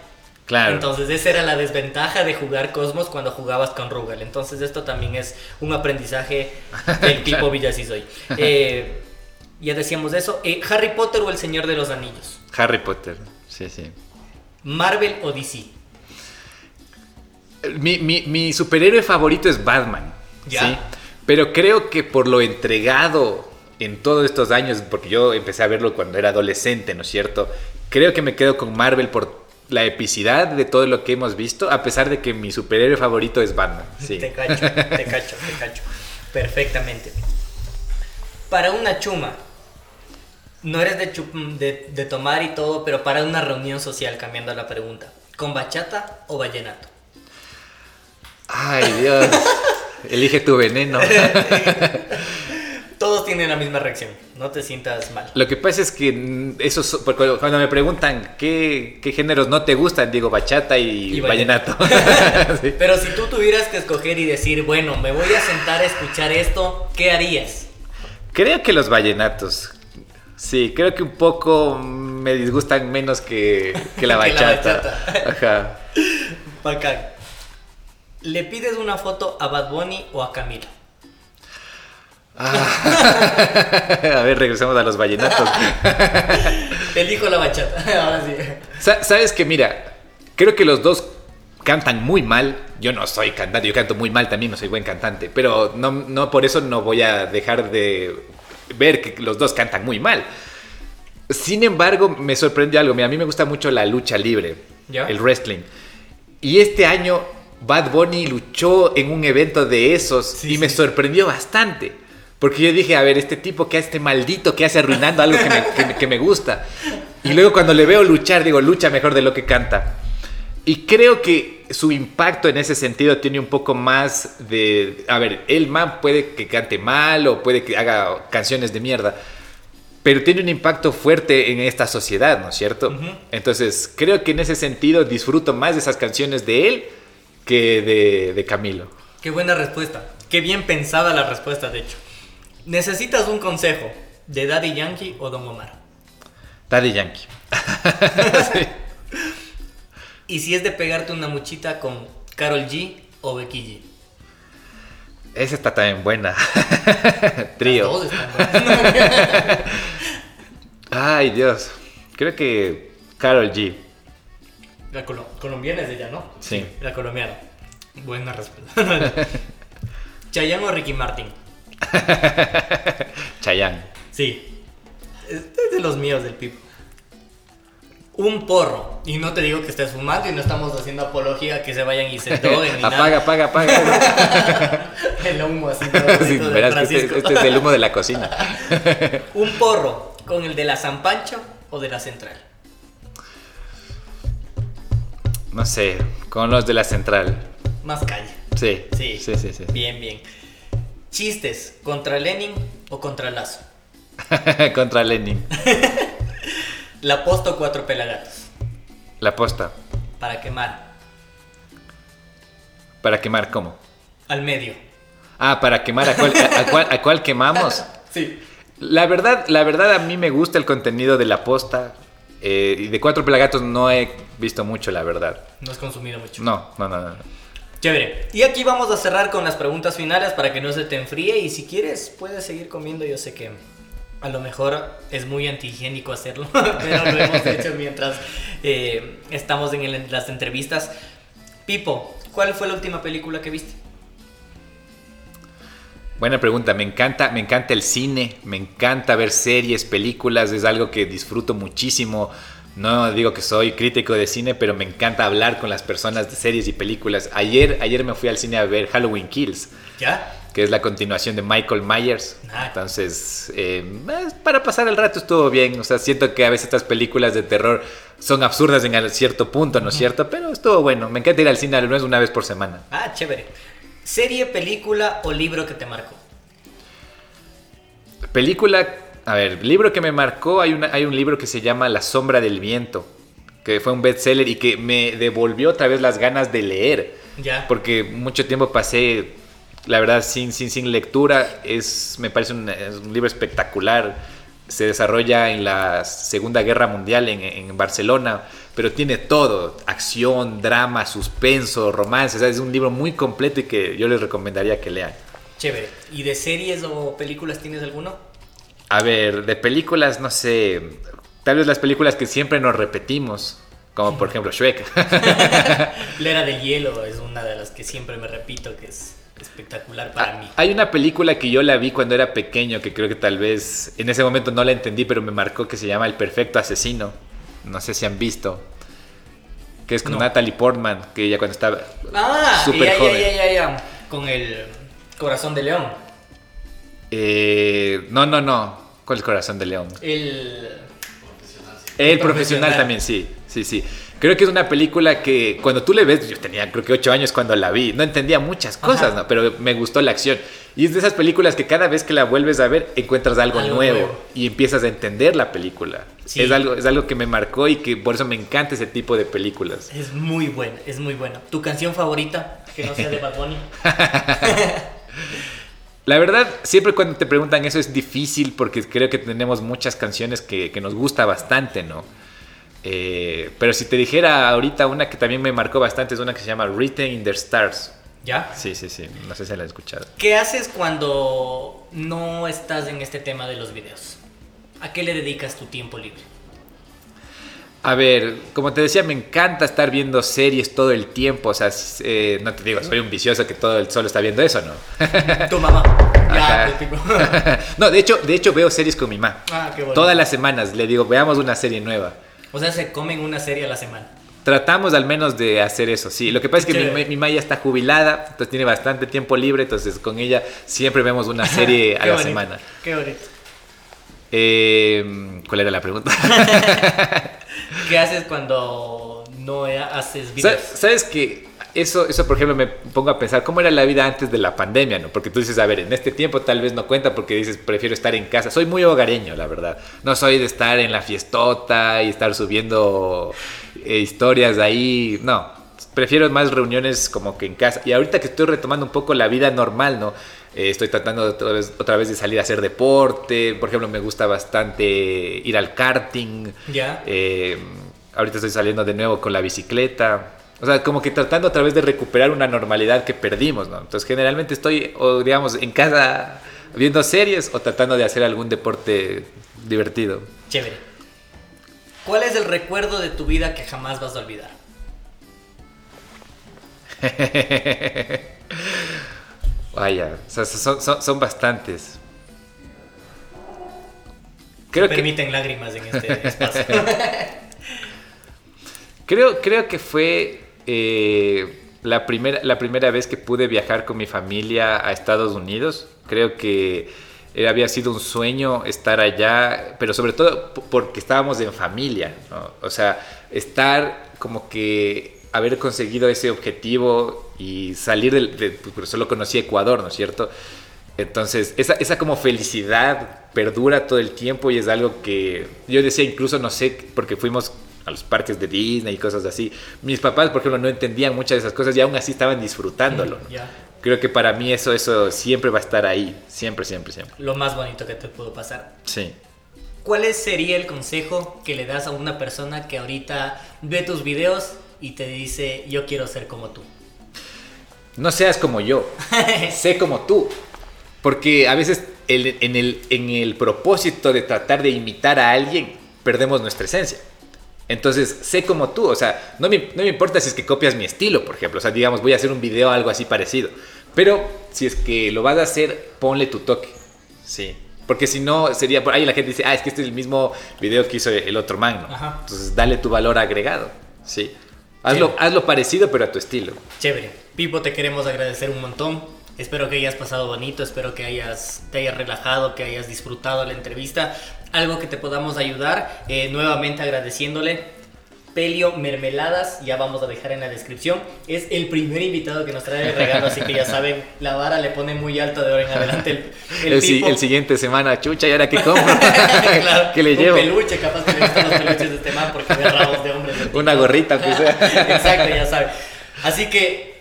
[SPEAKER 2] Claro.
[SPEAKER 1] Entonces esa era la desventaja de jugar Cosmos cuando jugabas con Rugal. Entonces esto también es un aprendizaje del tipo Villasisoy. Eh, ya decíamos eso. Eh, Harry Potter o El Señor de los Anillos.
[SPEAKER 2] Harry Potter. Sí, sí.
[SPEAKER 1] Marvel o DC.
[SPEAKER 2] Mi, mi- mi superhéroe favorito es Batman.
[SPEAKER 1] Ya.
[SPEAKER 2] ¿sí? Pero creo que por lo entregado en todos estos años, porque yo empecé a verlo cuando era adolescente, ¿no es cierto? Creo que me quedo con Marvel por la epicidad de todo lo que hemos visto, a pesar de que mi superhéroe favorito es Batman. Sí.
[SPEAKER 1] Te cacho, te cacho, te cacho. Perfectamente. Para una chuma, no eres de, chu- de, de tomar y todo, pero para una reunión social, cambiando la pregunta, ¿con bachata o vallenato?
[SPEAKER 2] Ay, Dios. Elige tu veneno.
[SPEAKER 1] Todos tienen la misma reacción, no te sientas mal.
[SPEAKER 2] Lo que pasa es que mm, eso, porque cuando me preguntan qué, qué géneros no te gustan, digo bachata y,
[SPEAKER 1] Y
[SPEAKER 2] vallenato. Sí.
[SPEAKER 1] Pero si tú tuvieras que escoger y decir, bueno, me voy a sentar a escuchar esto, ¿qué harías?
[SPEAKER 2] Creo que los vallenatos. Sí, creo que un poco me disgustan menos que, que la
[SPEAKER 1] Que la
[SPEAKER 2] bachata. Ajá.
[SPEAKER 1] Bacán. ¿Le pides una foto a Bad Bunny o a Camilo?
[SPEAKER 2] A ver, regresemos a los vallenatos.
[SPEAKER 1] Elijo la bachata, ahora sí.
[SPEAKER 2] Sa- Sabes que, mira, creo que los dos cantan muy mal. Yo no soy cantante, yo canto muy mal también, no soy buen cantante. Pero no, no por eso no voy a dejar de ver que los dos cantan muy mal. Sin embargo, me sorprendió algo. Mira, a mí me gusta mucho la lucha libre,
[SPEAKER 1] ¿Ya?
[SPEAKER 2] el wrestling. Y este año Bad Bunny luchó en un evento de esos
[SPEAKER 1] Sí,
[SPEAKER 2] y me sorprendió bastante. Porque yo dije, a ver, este tipo que este maldito que hace arruinando algo que me, que me- que me gusta. Y luego cuando le veo luchar, digo, lucha mejor de lo que canta. Y creo que su impacto en ese sentido tiene un poco más de... A ver, el man puede que cante mal o puede que haga canciones de mierda, pero tiene un impacto fuerte en esta sociedad, ¿no es cierto? Entonces, creo que en ese sentido disfruto más de esas canciones de él que de, de Camilo.
[SPEAKER 1] Qué buena respuesta. Qué bien pensada la respuesta, de hecho. ¿Necesitas un consejo de Daddy Yankee o Don Omar?
[SPEAKER 2] Daddy Yankee.
[SPEAKER 1] Y si es de pegarte una muchita con Carol G o Becky G.
[SPEAKER 2] Esa está también buena. Trío.
[SPEAKER 1] Todos están.
[SPEAKER 2] Ay, Dios. Creo que Carol G.
[SPEAKER 1] La colo- colombiana es ella, ¿no?
[SPEAKER 2] Sí.
[SPEAKER 1] La colombiana. Buena respuesta. Chayanne o Ricky Martin.
[SPEAKER 2] Chayanne.
[SPEAKER 1] Sí. Este es de los míos del Pipo. Un porro. Y no te digo que estés fumando y no estamos haciendo apología que se vayan y se droguen ni
[SPEAKER 2] apaga, apaga, apaga.
[SPEAKER 1] El humo así. todo
[SPEAKER 2] Sí, verás que este,
[SPEAKER 1] Francisco.
[SPEAKER 2] este es el humo de la cocina.
[SPEAKER 1] Un porro. ¿Con el de la San Pancho o de la Central?
[SPEAKER 2] No sé, con los de la central.
[SPEAKER 1] Más calle.
[SPEAKER 2] Sí.
[SPEAKER 1] Sí.
[SPEAKER 2] Sí, sí, sí.
[SPEAKER 1] Bien, bien. Chistes. ¿Contra Lenin o contra Lazo?
[SPEAKER 2] Contra Lenin.
[SPEAKER 1] La posta o cuatro pelagatos.
[SPEAKER 2] La posta.
[SPEAKER 1] Para quemar.
[SPEAKER 2] ¿Para quemar cómo?
[SPEAKER 1] Al medio.
[SPEAKER 2] Ah, para quemar a cuál, a, a cuál, a cuál quemamos.
[SPEAKER 1] Sí.
[SPEAKER 2] La verdad, la verdad a mí me gusta el contenido de la posta. eh, y de Cuatro Pelagatos no he visto mucho, la verdad.
[SPEAKER 1] No has consumido mucho.
[SPEAKER 2] No, no, no, no.
[SPEAKER 1] Chévere. Y aquí vamos a cerrar con las preguntas finales para que no se te enfríe. Y si quieres, puedes seguir comiendo. Yo sé que a lo mejor es muy antihigiénico hacerlo, pero lo hemos hecho mientras eh, estamos en el- las entrevistas. Pipo, ¿cuál fue la última película que viste?
[SPEAKER 2] Buena pregunta, me encanta, me encanta el cine, me encanta ver series, películas, es algo que disfruto muchísimo. No digo que soy crítico de cine, pero me encanta hablar con las personas de series y películas. Ayer, ayer me fui al cine a ver Halloween Kills,
[SPEAKER 1] ¿Ya?
[SPEAKER 2] Que es la continuación de Michael Myers. Entonces, eh, eh, para pasar el rato estuvo bien. O sea, siento que a veces estas películas de terror son absurdas en cierto punto, ¿no es cierto? Pero estuvo bueno. Me encanta ir al cine al menos una vez por semana.
[SPEAKER 1] Ah, chévere. ¿Serie, película o libro que te marcó?
[SPEAKER 2] Película, a ver, libro que me marcó, hay, una, hay un libro que se llama La sombra del viento, que fue un bestseller y que me devolvió otra vez las ganas de leer,
[SPEAKER 1] Ya.
[SPEAKER 2] porque mucho tiempo pasé, la verdad, sin, sin, sin lectura, es, me parece un, es un libro espectacular, se desarrolla en la Segunda Guerra Mundial en, en Barcelona, pero tiene todo, acción, drama, suspenso, romance, o sea, es un libro muy completo y que yo les recomendaría que lean.
[SPEAKER 1] Chévere. ¿Y de series o películas tienes alguno?
[SPEAKER 2] A ver, de películas, no sé. Tal vez las películas que siempre nos repetimos. Como por ejemplo Shrek.
[SPEAKER 1] La era del hielo es una de las que siempre me repito que es espectacular para mí.
[SPEAKER 2] Hay una película que yo la vi cuando era pequeño que creo que tal vez en ese momento no la entendí, pero me marcó que se llama El Perfecto Asesino. No sé si han visto. Que es con
[SPEAKER 1] No.
[SPEAKER 2] Natalie Portman, que ella cuando estaba
[SPEAKER 1] Ah,
[SPEAKER 2] súper
[SPEAKER 1] ya,
[SPEAKER 2] joven.
[SPEAKER 1] ya, ya, ya, ya. Con el corazón de león.
[SPEAKER 2] Eh, no, no, no. ¿Cuál es Corazón de León?
[SPEAKER 1] El...
[SPEAKER 2] El
[SPEAKER 1] profesional.
[SPEAKER 2] profesional también, sí, sí, sí. Creo que es una película que cuando tú le ves, yo tenía creo que ocho años cuando la vi, no entendía muchas cosas,
[SPEAKER 1] Ajá.
[SPEAKER 2] ¿no? pero me gustó la acción. Y es de esas películas que cada vez que la vuelves a ver encuentras algo,
[SPEAKER 1] Algo
[SPEAKER 2] nuevo,
[SPEAKER 1] nuevo.
[SPEAKER 2] y empiezas a entender la película.
[SPEAKER 1] Sí.
[SPEAKER 2] Es, algo, es algo que me marcó y que por eso me encanta ese tipo de películas.
[SPEAKER 1] Es muy buena, es muy buena. ¿Tu canción favorita? Que no sea de Bad Bunny.
[SPEAKER 2] La verdad, siempre cuando te preguntan eso es difícil porque creo que tenemos muchas canciones que, que nos gusta bastante, ¿no? Eh, pero si te dijera ahorita una que también me marcó bastante es una que se llama Written in the Stars.
[SPEAKER 1] ¿Ya?
[SPEAKER 2] Sí, sí, sí. No sé si la has escuchado.
[SPEAKER 1] ¿Qué haces cuando no estás en este tema de los videos? ¿A qué le dedicas tu tiempo libre?
[SPEAKER 2] A ver, como te decía, me encanta estar viendo series todo el tiempo. O sea, eh, no te digo, soy un vicioso que todo el solo está viendo eso, ¿no?
[SPEAKER 1] Tu mamá. Ya,
[SPEAKER 2] no, de hecho, de hecho veo series con mi mamá.
[SPEAKER 1] Ah, qué bueno.
[SPEAKER 2] Todas las semanas le digo, veamos una serie nueva.
[SPEAKER 1] O sea, se comen una serie a la semana.
[SPEAKER 2] Tratamos al menos de hacer eso, sí. Lo que pasa es que mi,
[SPEAKER 1] Chévere.
[SPEAKER 2] mi mamá ya está jubilada, entonces tiene bastante tiempo libre, entonces con ella siempre vemos una serie a la
[SPEAKER 1] bonito,
[SPEAKER 2] semana.
[SPEAKER 1] Qué bonito.
[SPEAKER 2] Eh, ¿Cuál era la pregunta?
[SPEAKER 1] ¿Qué haces cuando no haces videos?
[SPEAKER 2] Sa- ¿Sabes que Eso, eso, por ejemplo, me pongo a pensar cómo era la vida antes de la pandemia, ¿no? Porque tú dices, a ver, en este tiempo tal vez no cuenta porque dices, prefiero estar en casa. Soy muy hogareño, la verdad. No soy de estar en la fiestota y estar subiendo eh, historias de ahí. No, prefiero más reuniones como que en casa. Y ahorita que estoy retomando un poco la vida normal, ¿no? Eh, estoy tratando otra vez, otra vez de salir a hacer deporte. Por ejemplo, me gusta bastante ir al karting.
[SPEAKER 1] Ya.
[SPEAKER 2] Eh, ahorita estoy saliendo de nuevo con la bicicleta. O sea, como que tratando otra vez de recuperar una normalidad que perdimos, ¿no? Entonces, generalmente estoy, o digamos, en casa viendo series o tratando de hacer algún deporte divertido.
[SPEAKER 1] Chévere. ¿Cuál es el recuerdo de tu vida que jamás vas a olvidar?
[SPEAKER 2] Vaya, o sea, son, son, son bastantes.
[SPEAKER 1] Creo que permiten lágrimas en este espacio.
[SPEAKER 2] creo, creo que fue eh, la, primera, la primera vez que pude viajar con mi familia a Estados Unidos. Creo que había sido un sueño estar allá, pero sobre todo porque estábamos en familia. O sea, estar como que haber conseguido ese objetivo y salir del... De, pues solo conocí Ecuador, ¿no es cierto? Entonces, esa, esa como felicidad perdura todo el tiempo y es algo que yo decía incluso, no sé, porque fuimos a los parques de Disney y cosas así. Mis papás, por ejemplo, no entendían muchas de esas cosas y aún así estaban disfrutándolo. ¿no? Creo que para mí eso, eso siempre va a estar ahí, siempre, siempre, siempre.
[SPEAKER 1] Lo más bonito que te pudo pasar.
[SPEAKER 2] Sí.
[SPEAKER 1] ¿Cuál sería el consejo que le das a una persona que ahorita ve tus videos y te dice, yo quiero ser como tú?
[SPEAKER 2] No seas como yo, sé como tú. Porque a veces en, el, en el propósito de tratar de imitar a alguien, perdemos nuestra esencia. Entonces, sé como tú, o sea, no me, no me, importa si es que copias mi estilo, por ejemplo, o sea, digamos, voy a hacer un video algo así parecido, pero si es que lo vas a hacer, ponle tu toque, sí, porque si no, sería, por ahí la gente dice, ah, es que este es el mismo video que hizo el otro man, ¿no? Entonces, dale tu valor agregado, sí. Hazlo, hazlo parecido, pero a tu estilo.
[SPEAKER 1] Chévere. Pipo, te queremos agradecer un montón. Espero que hayas pasado bonito, espero que hayas, te hayas relajado, que hayas disfrutado la entrevista. Algo que te podamos ayudar, eh, nuevamente agradeciéndole. Pelio Mermeladas, ya vamos a dejar en la descripción. Es el primer invitado que nos trae el regalo, así que ya saben, la vara le pone muy alto de ahora en adelante.
[SPEAKER 2] El, el, el siguiente semana, chucha, ¿y ahora qué claro, ¿Qué le
[SPEAKER 1] un
[SPEAKER 2] llevo?
[SPEAKER 1] peluche, capaz que le gustan los peluches de este man porque ve rabos de hombres.
[SPEAKER 2] Una gorrita, pues.
[SPEAKER 1] Exacto, ya saben. Así que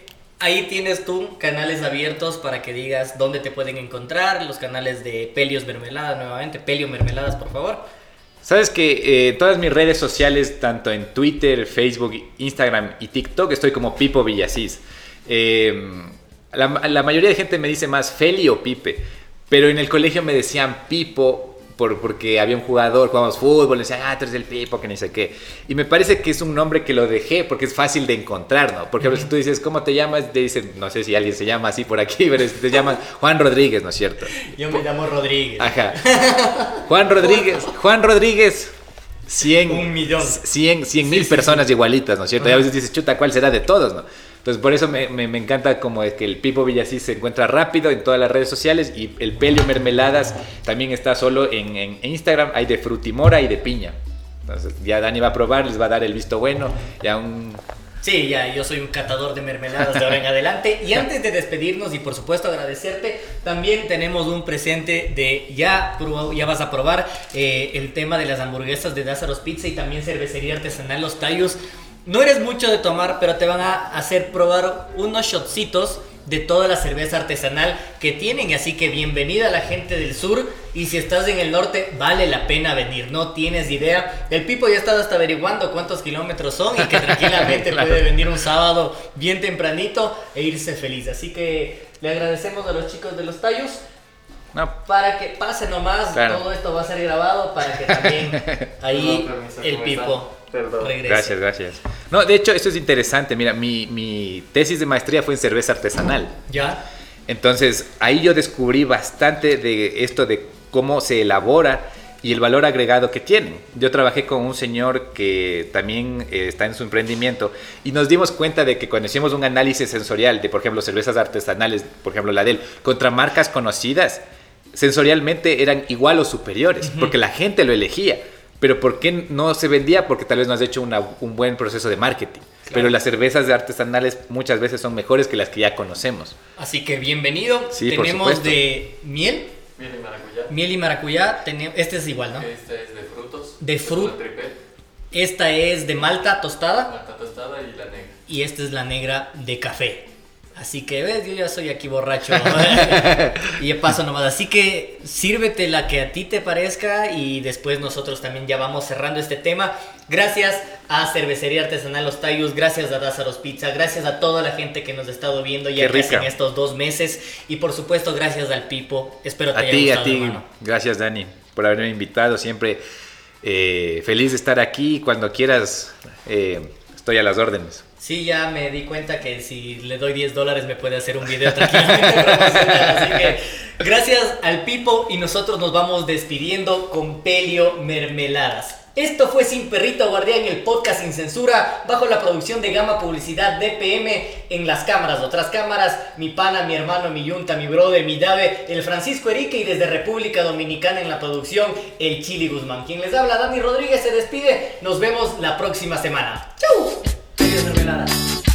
[SPEAKER 1] Ahí tienes tú canales abiertos para que digas dónde te pueden encontrar, los canales de Pelios Mermelada nuevamente, Pelio Mermeladas, por favor.
[SPEAKER 2] Sabes que eh, todas mis redes sociales, tanto en Twitter, Facebook, Instagram y TikTok, estoy como Pipo Villasís. Eh, la, la, mayoría de gente me dice más Feli o Pipe, pero en el colegio me decían Pipo porque había un jugador, jugábamos fútbol, le decían, ah, tú eres el Pipo, que ni sé qué. Y me parece que es un nombre que lo dejé porque es fácil de encontrar, ¿no? Porque si tú dices, ¿cómo te llamas? Te dicen, no sé si alguien se llama así por aquí, pero te llaman Juan Rodríguez, ¿no es cierto?
[SPEAKER 1] Yo me llamo Rodríguez.
[SPEAKER 2] Ajá. Juan Rodríguez, Juan Rodríguez. 100,
[SPEAKER 1] un millón.
[SPEAKER 2] 100, 100 mil personas igualitas, ¿no es cierto? Y a veces dices, chuta, ¿cuál será de todos, no? Entonces, por eso me, me, encanta como que el Pipo Villasís se encuentra rápido en todas las redes sociales y el Pelio Mermeladas también está solo en, en, Instagram. Hay de frutimora y de piña. Entonces, ya Dani va a probar, les va a dar el visto bueno. Ya un
[SPEAKER 1] Sí, ya, yo soy un catador de mermeladas de ahora en adelante. Y antes de despedirnos y por supuesto agradecerte, también tenemos un presente de ya, ya vas a probar eh, el tema de las hamburguesas de Dazaros Pizza y también cervecería artesanal Los Tallos. No eres mucho de tomar, pero te van a hacer probar unos shotcitos de toda la cerveza artesanal que tienen. Así que bienvenida a la gente del sur. Y si estás en el norte, vale la pena venir. No tienes idea. El Pipo ya está hasta averiguando cuántos kilómetros son y que tranquilamente puede venir un sábado bien tempranito e irse feliz. Así que le agradecemos a los chicos de los tallos. Para que pase nomás, todo esto va a ser grabado para que también ahí el Pipo
[SPEAKER 2] Perdón. Gracias, gracias. No, de hecho, eso es interesante. Mira, mi, mi tesis de maestría fue en cerveza artesanal.
[SPEAKER 1] ¿Ya?
[SPEAKER 2] Entonces, ahí yo descubrí bastante de esto de cómo se elabora y el valor agregado que tienen. Yo trabajé con un señor que también eh, está en su emprendimiento y nos dimos cuenta de que cuando hicimos un análisis sensorial de, por ejemplo, cervezas artesanales, por ejemplo, la de él, contra marcas conocidas, sensorialmente eran igual o superiores, porque la gente lo elegía. Pero ¿por qué no se vendía? Porque tal vez no has hecho un buen proceso de marketing. Pero las cervezas de artesanales muchas veces son mejores que las que ya conocemos.
[SPEAKER 1] Así que bienvenido. Tenemos de miel.
[SPEAKER 3] Miel y maracuyá.
[SPEAKER 1] Miel y maracuyá. Este es igual, ¿no?
[SPEAKER 3] Este es de frutos.
[SPEAKER 1] De frutos. Esta es de malta tostada.
[SPEAKER 3] Malta tostada y la negra.
[SPEAKER 1] y esta es la negra de café. Así que, ves, yo ya soy aquí borracho. y paso nomás. Así que sírvete la que a ti te parezca y después nosotros también ya vamos cerrando este tema. Gracias a Cervecería Artesanal Los Tayus, gracias a Dázaros Pizza, gracias a toda la gente que nos ha estado viendo ya en estos dos meses y por supuesto gracias al Pipo. Espero te
[SPEAKER 2] a ti, A ti, gracias Dani por haberme invitado. Siempre eh, feliz de estar aquí. Cuando quieras, eh, estoy a las órdenes.
[SPEAKER 1] Sí, ya me di cuenta que si le doy 10 dólares me puede hacer un video tranquilamente Así que gracias al Pipo y nosotros nos vamos despidiendo con Pelio Mermeladas. Esto fue Sin Perrito Guardián, el podcast sin censura, bajo la producción de Gama Publicidad DPM en las cámaras, otras cámaras, mi pana, mi hermano, mi yunta, mi brother, mi dave, el Francisco Erique y desde República Dominicana en la producción, el Chili Guzmán. Quien les habla, Dani Rodríguez, se despide. Nos vemos la próxima semana. ¡Chau! Mermelada.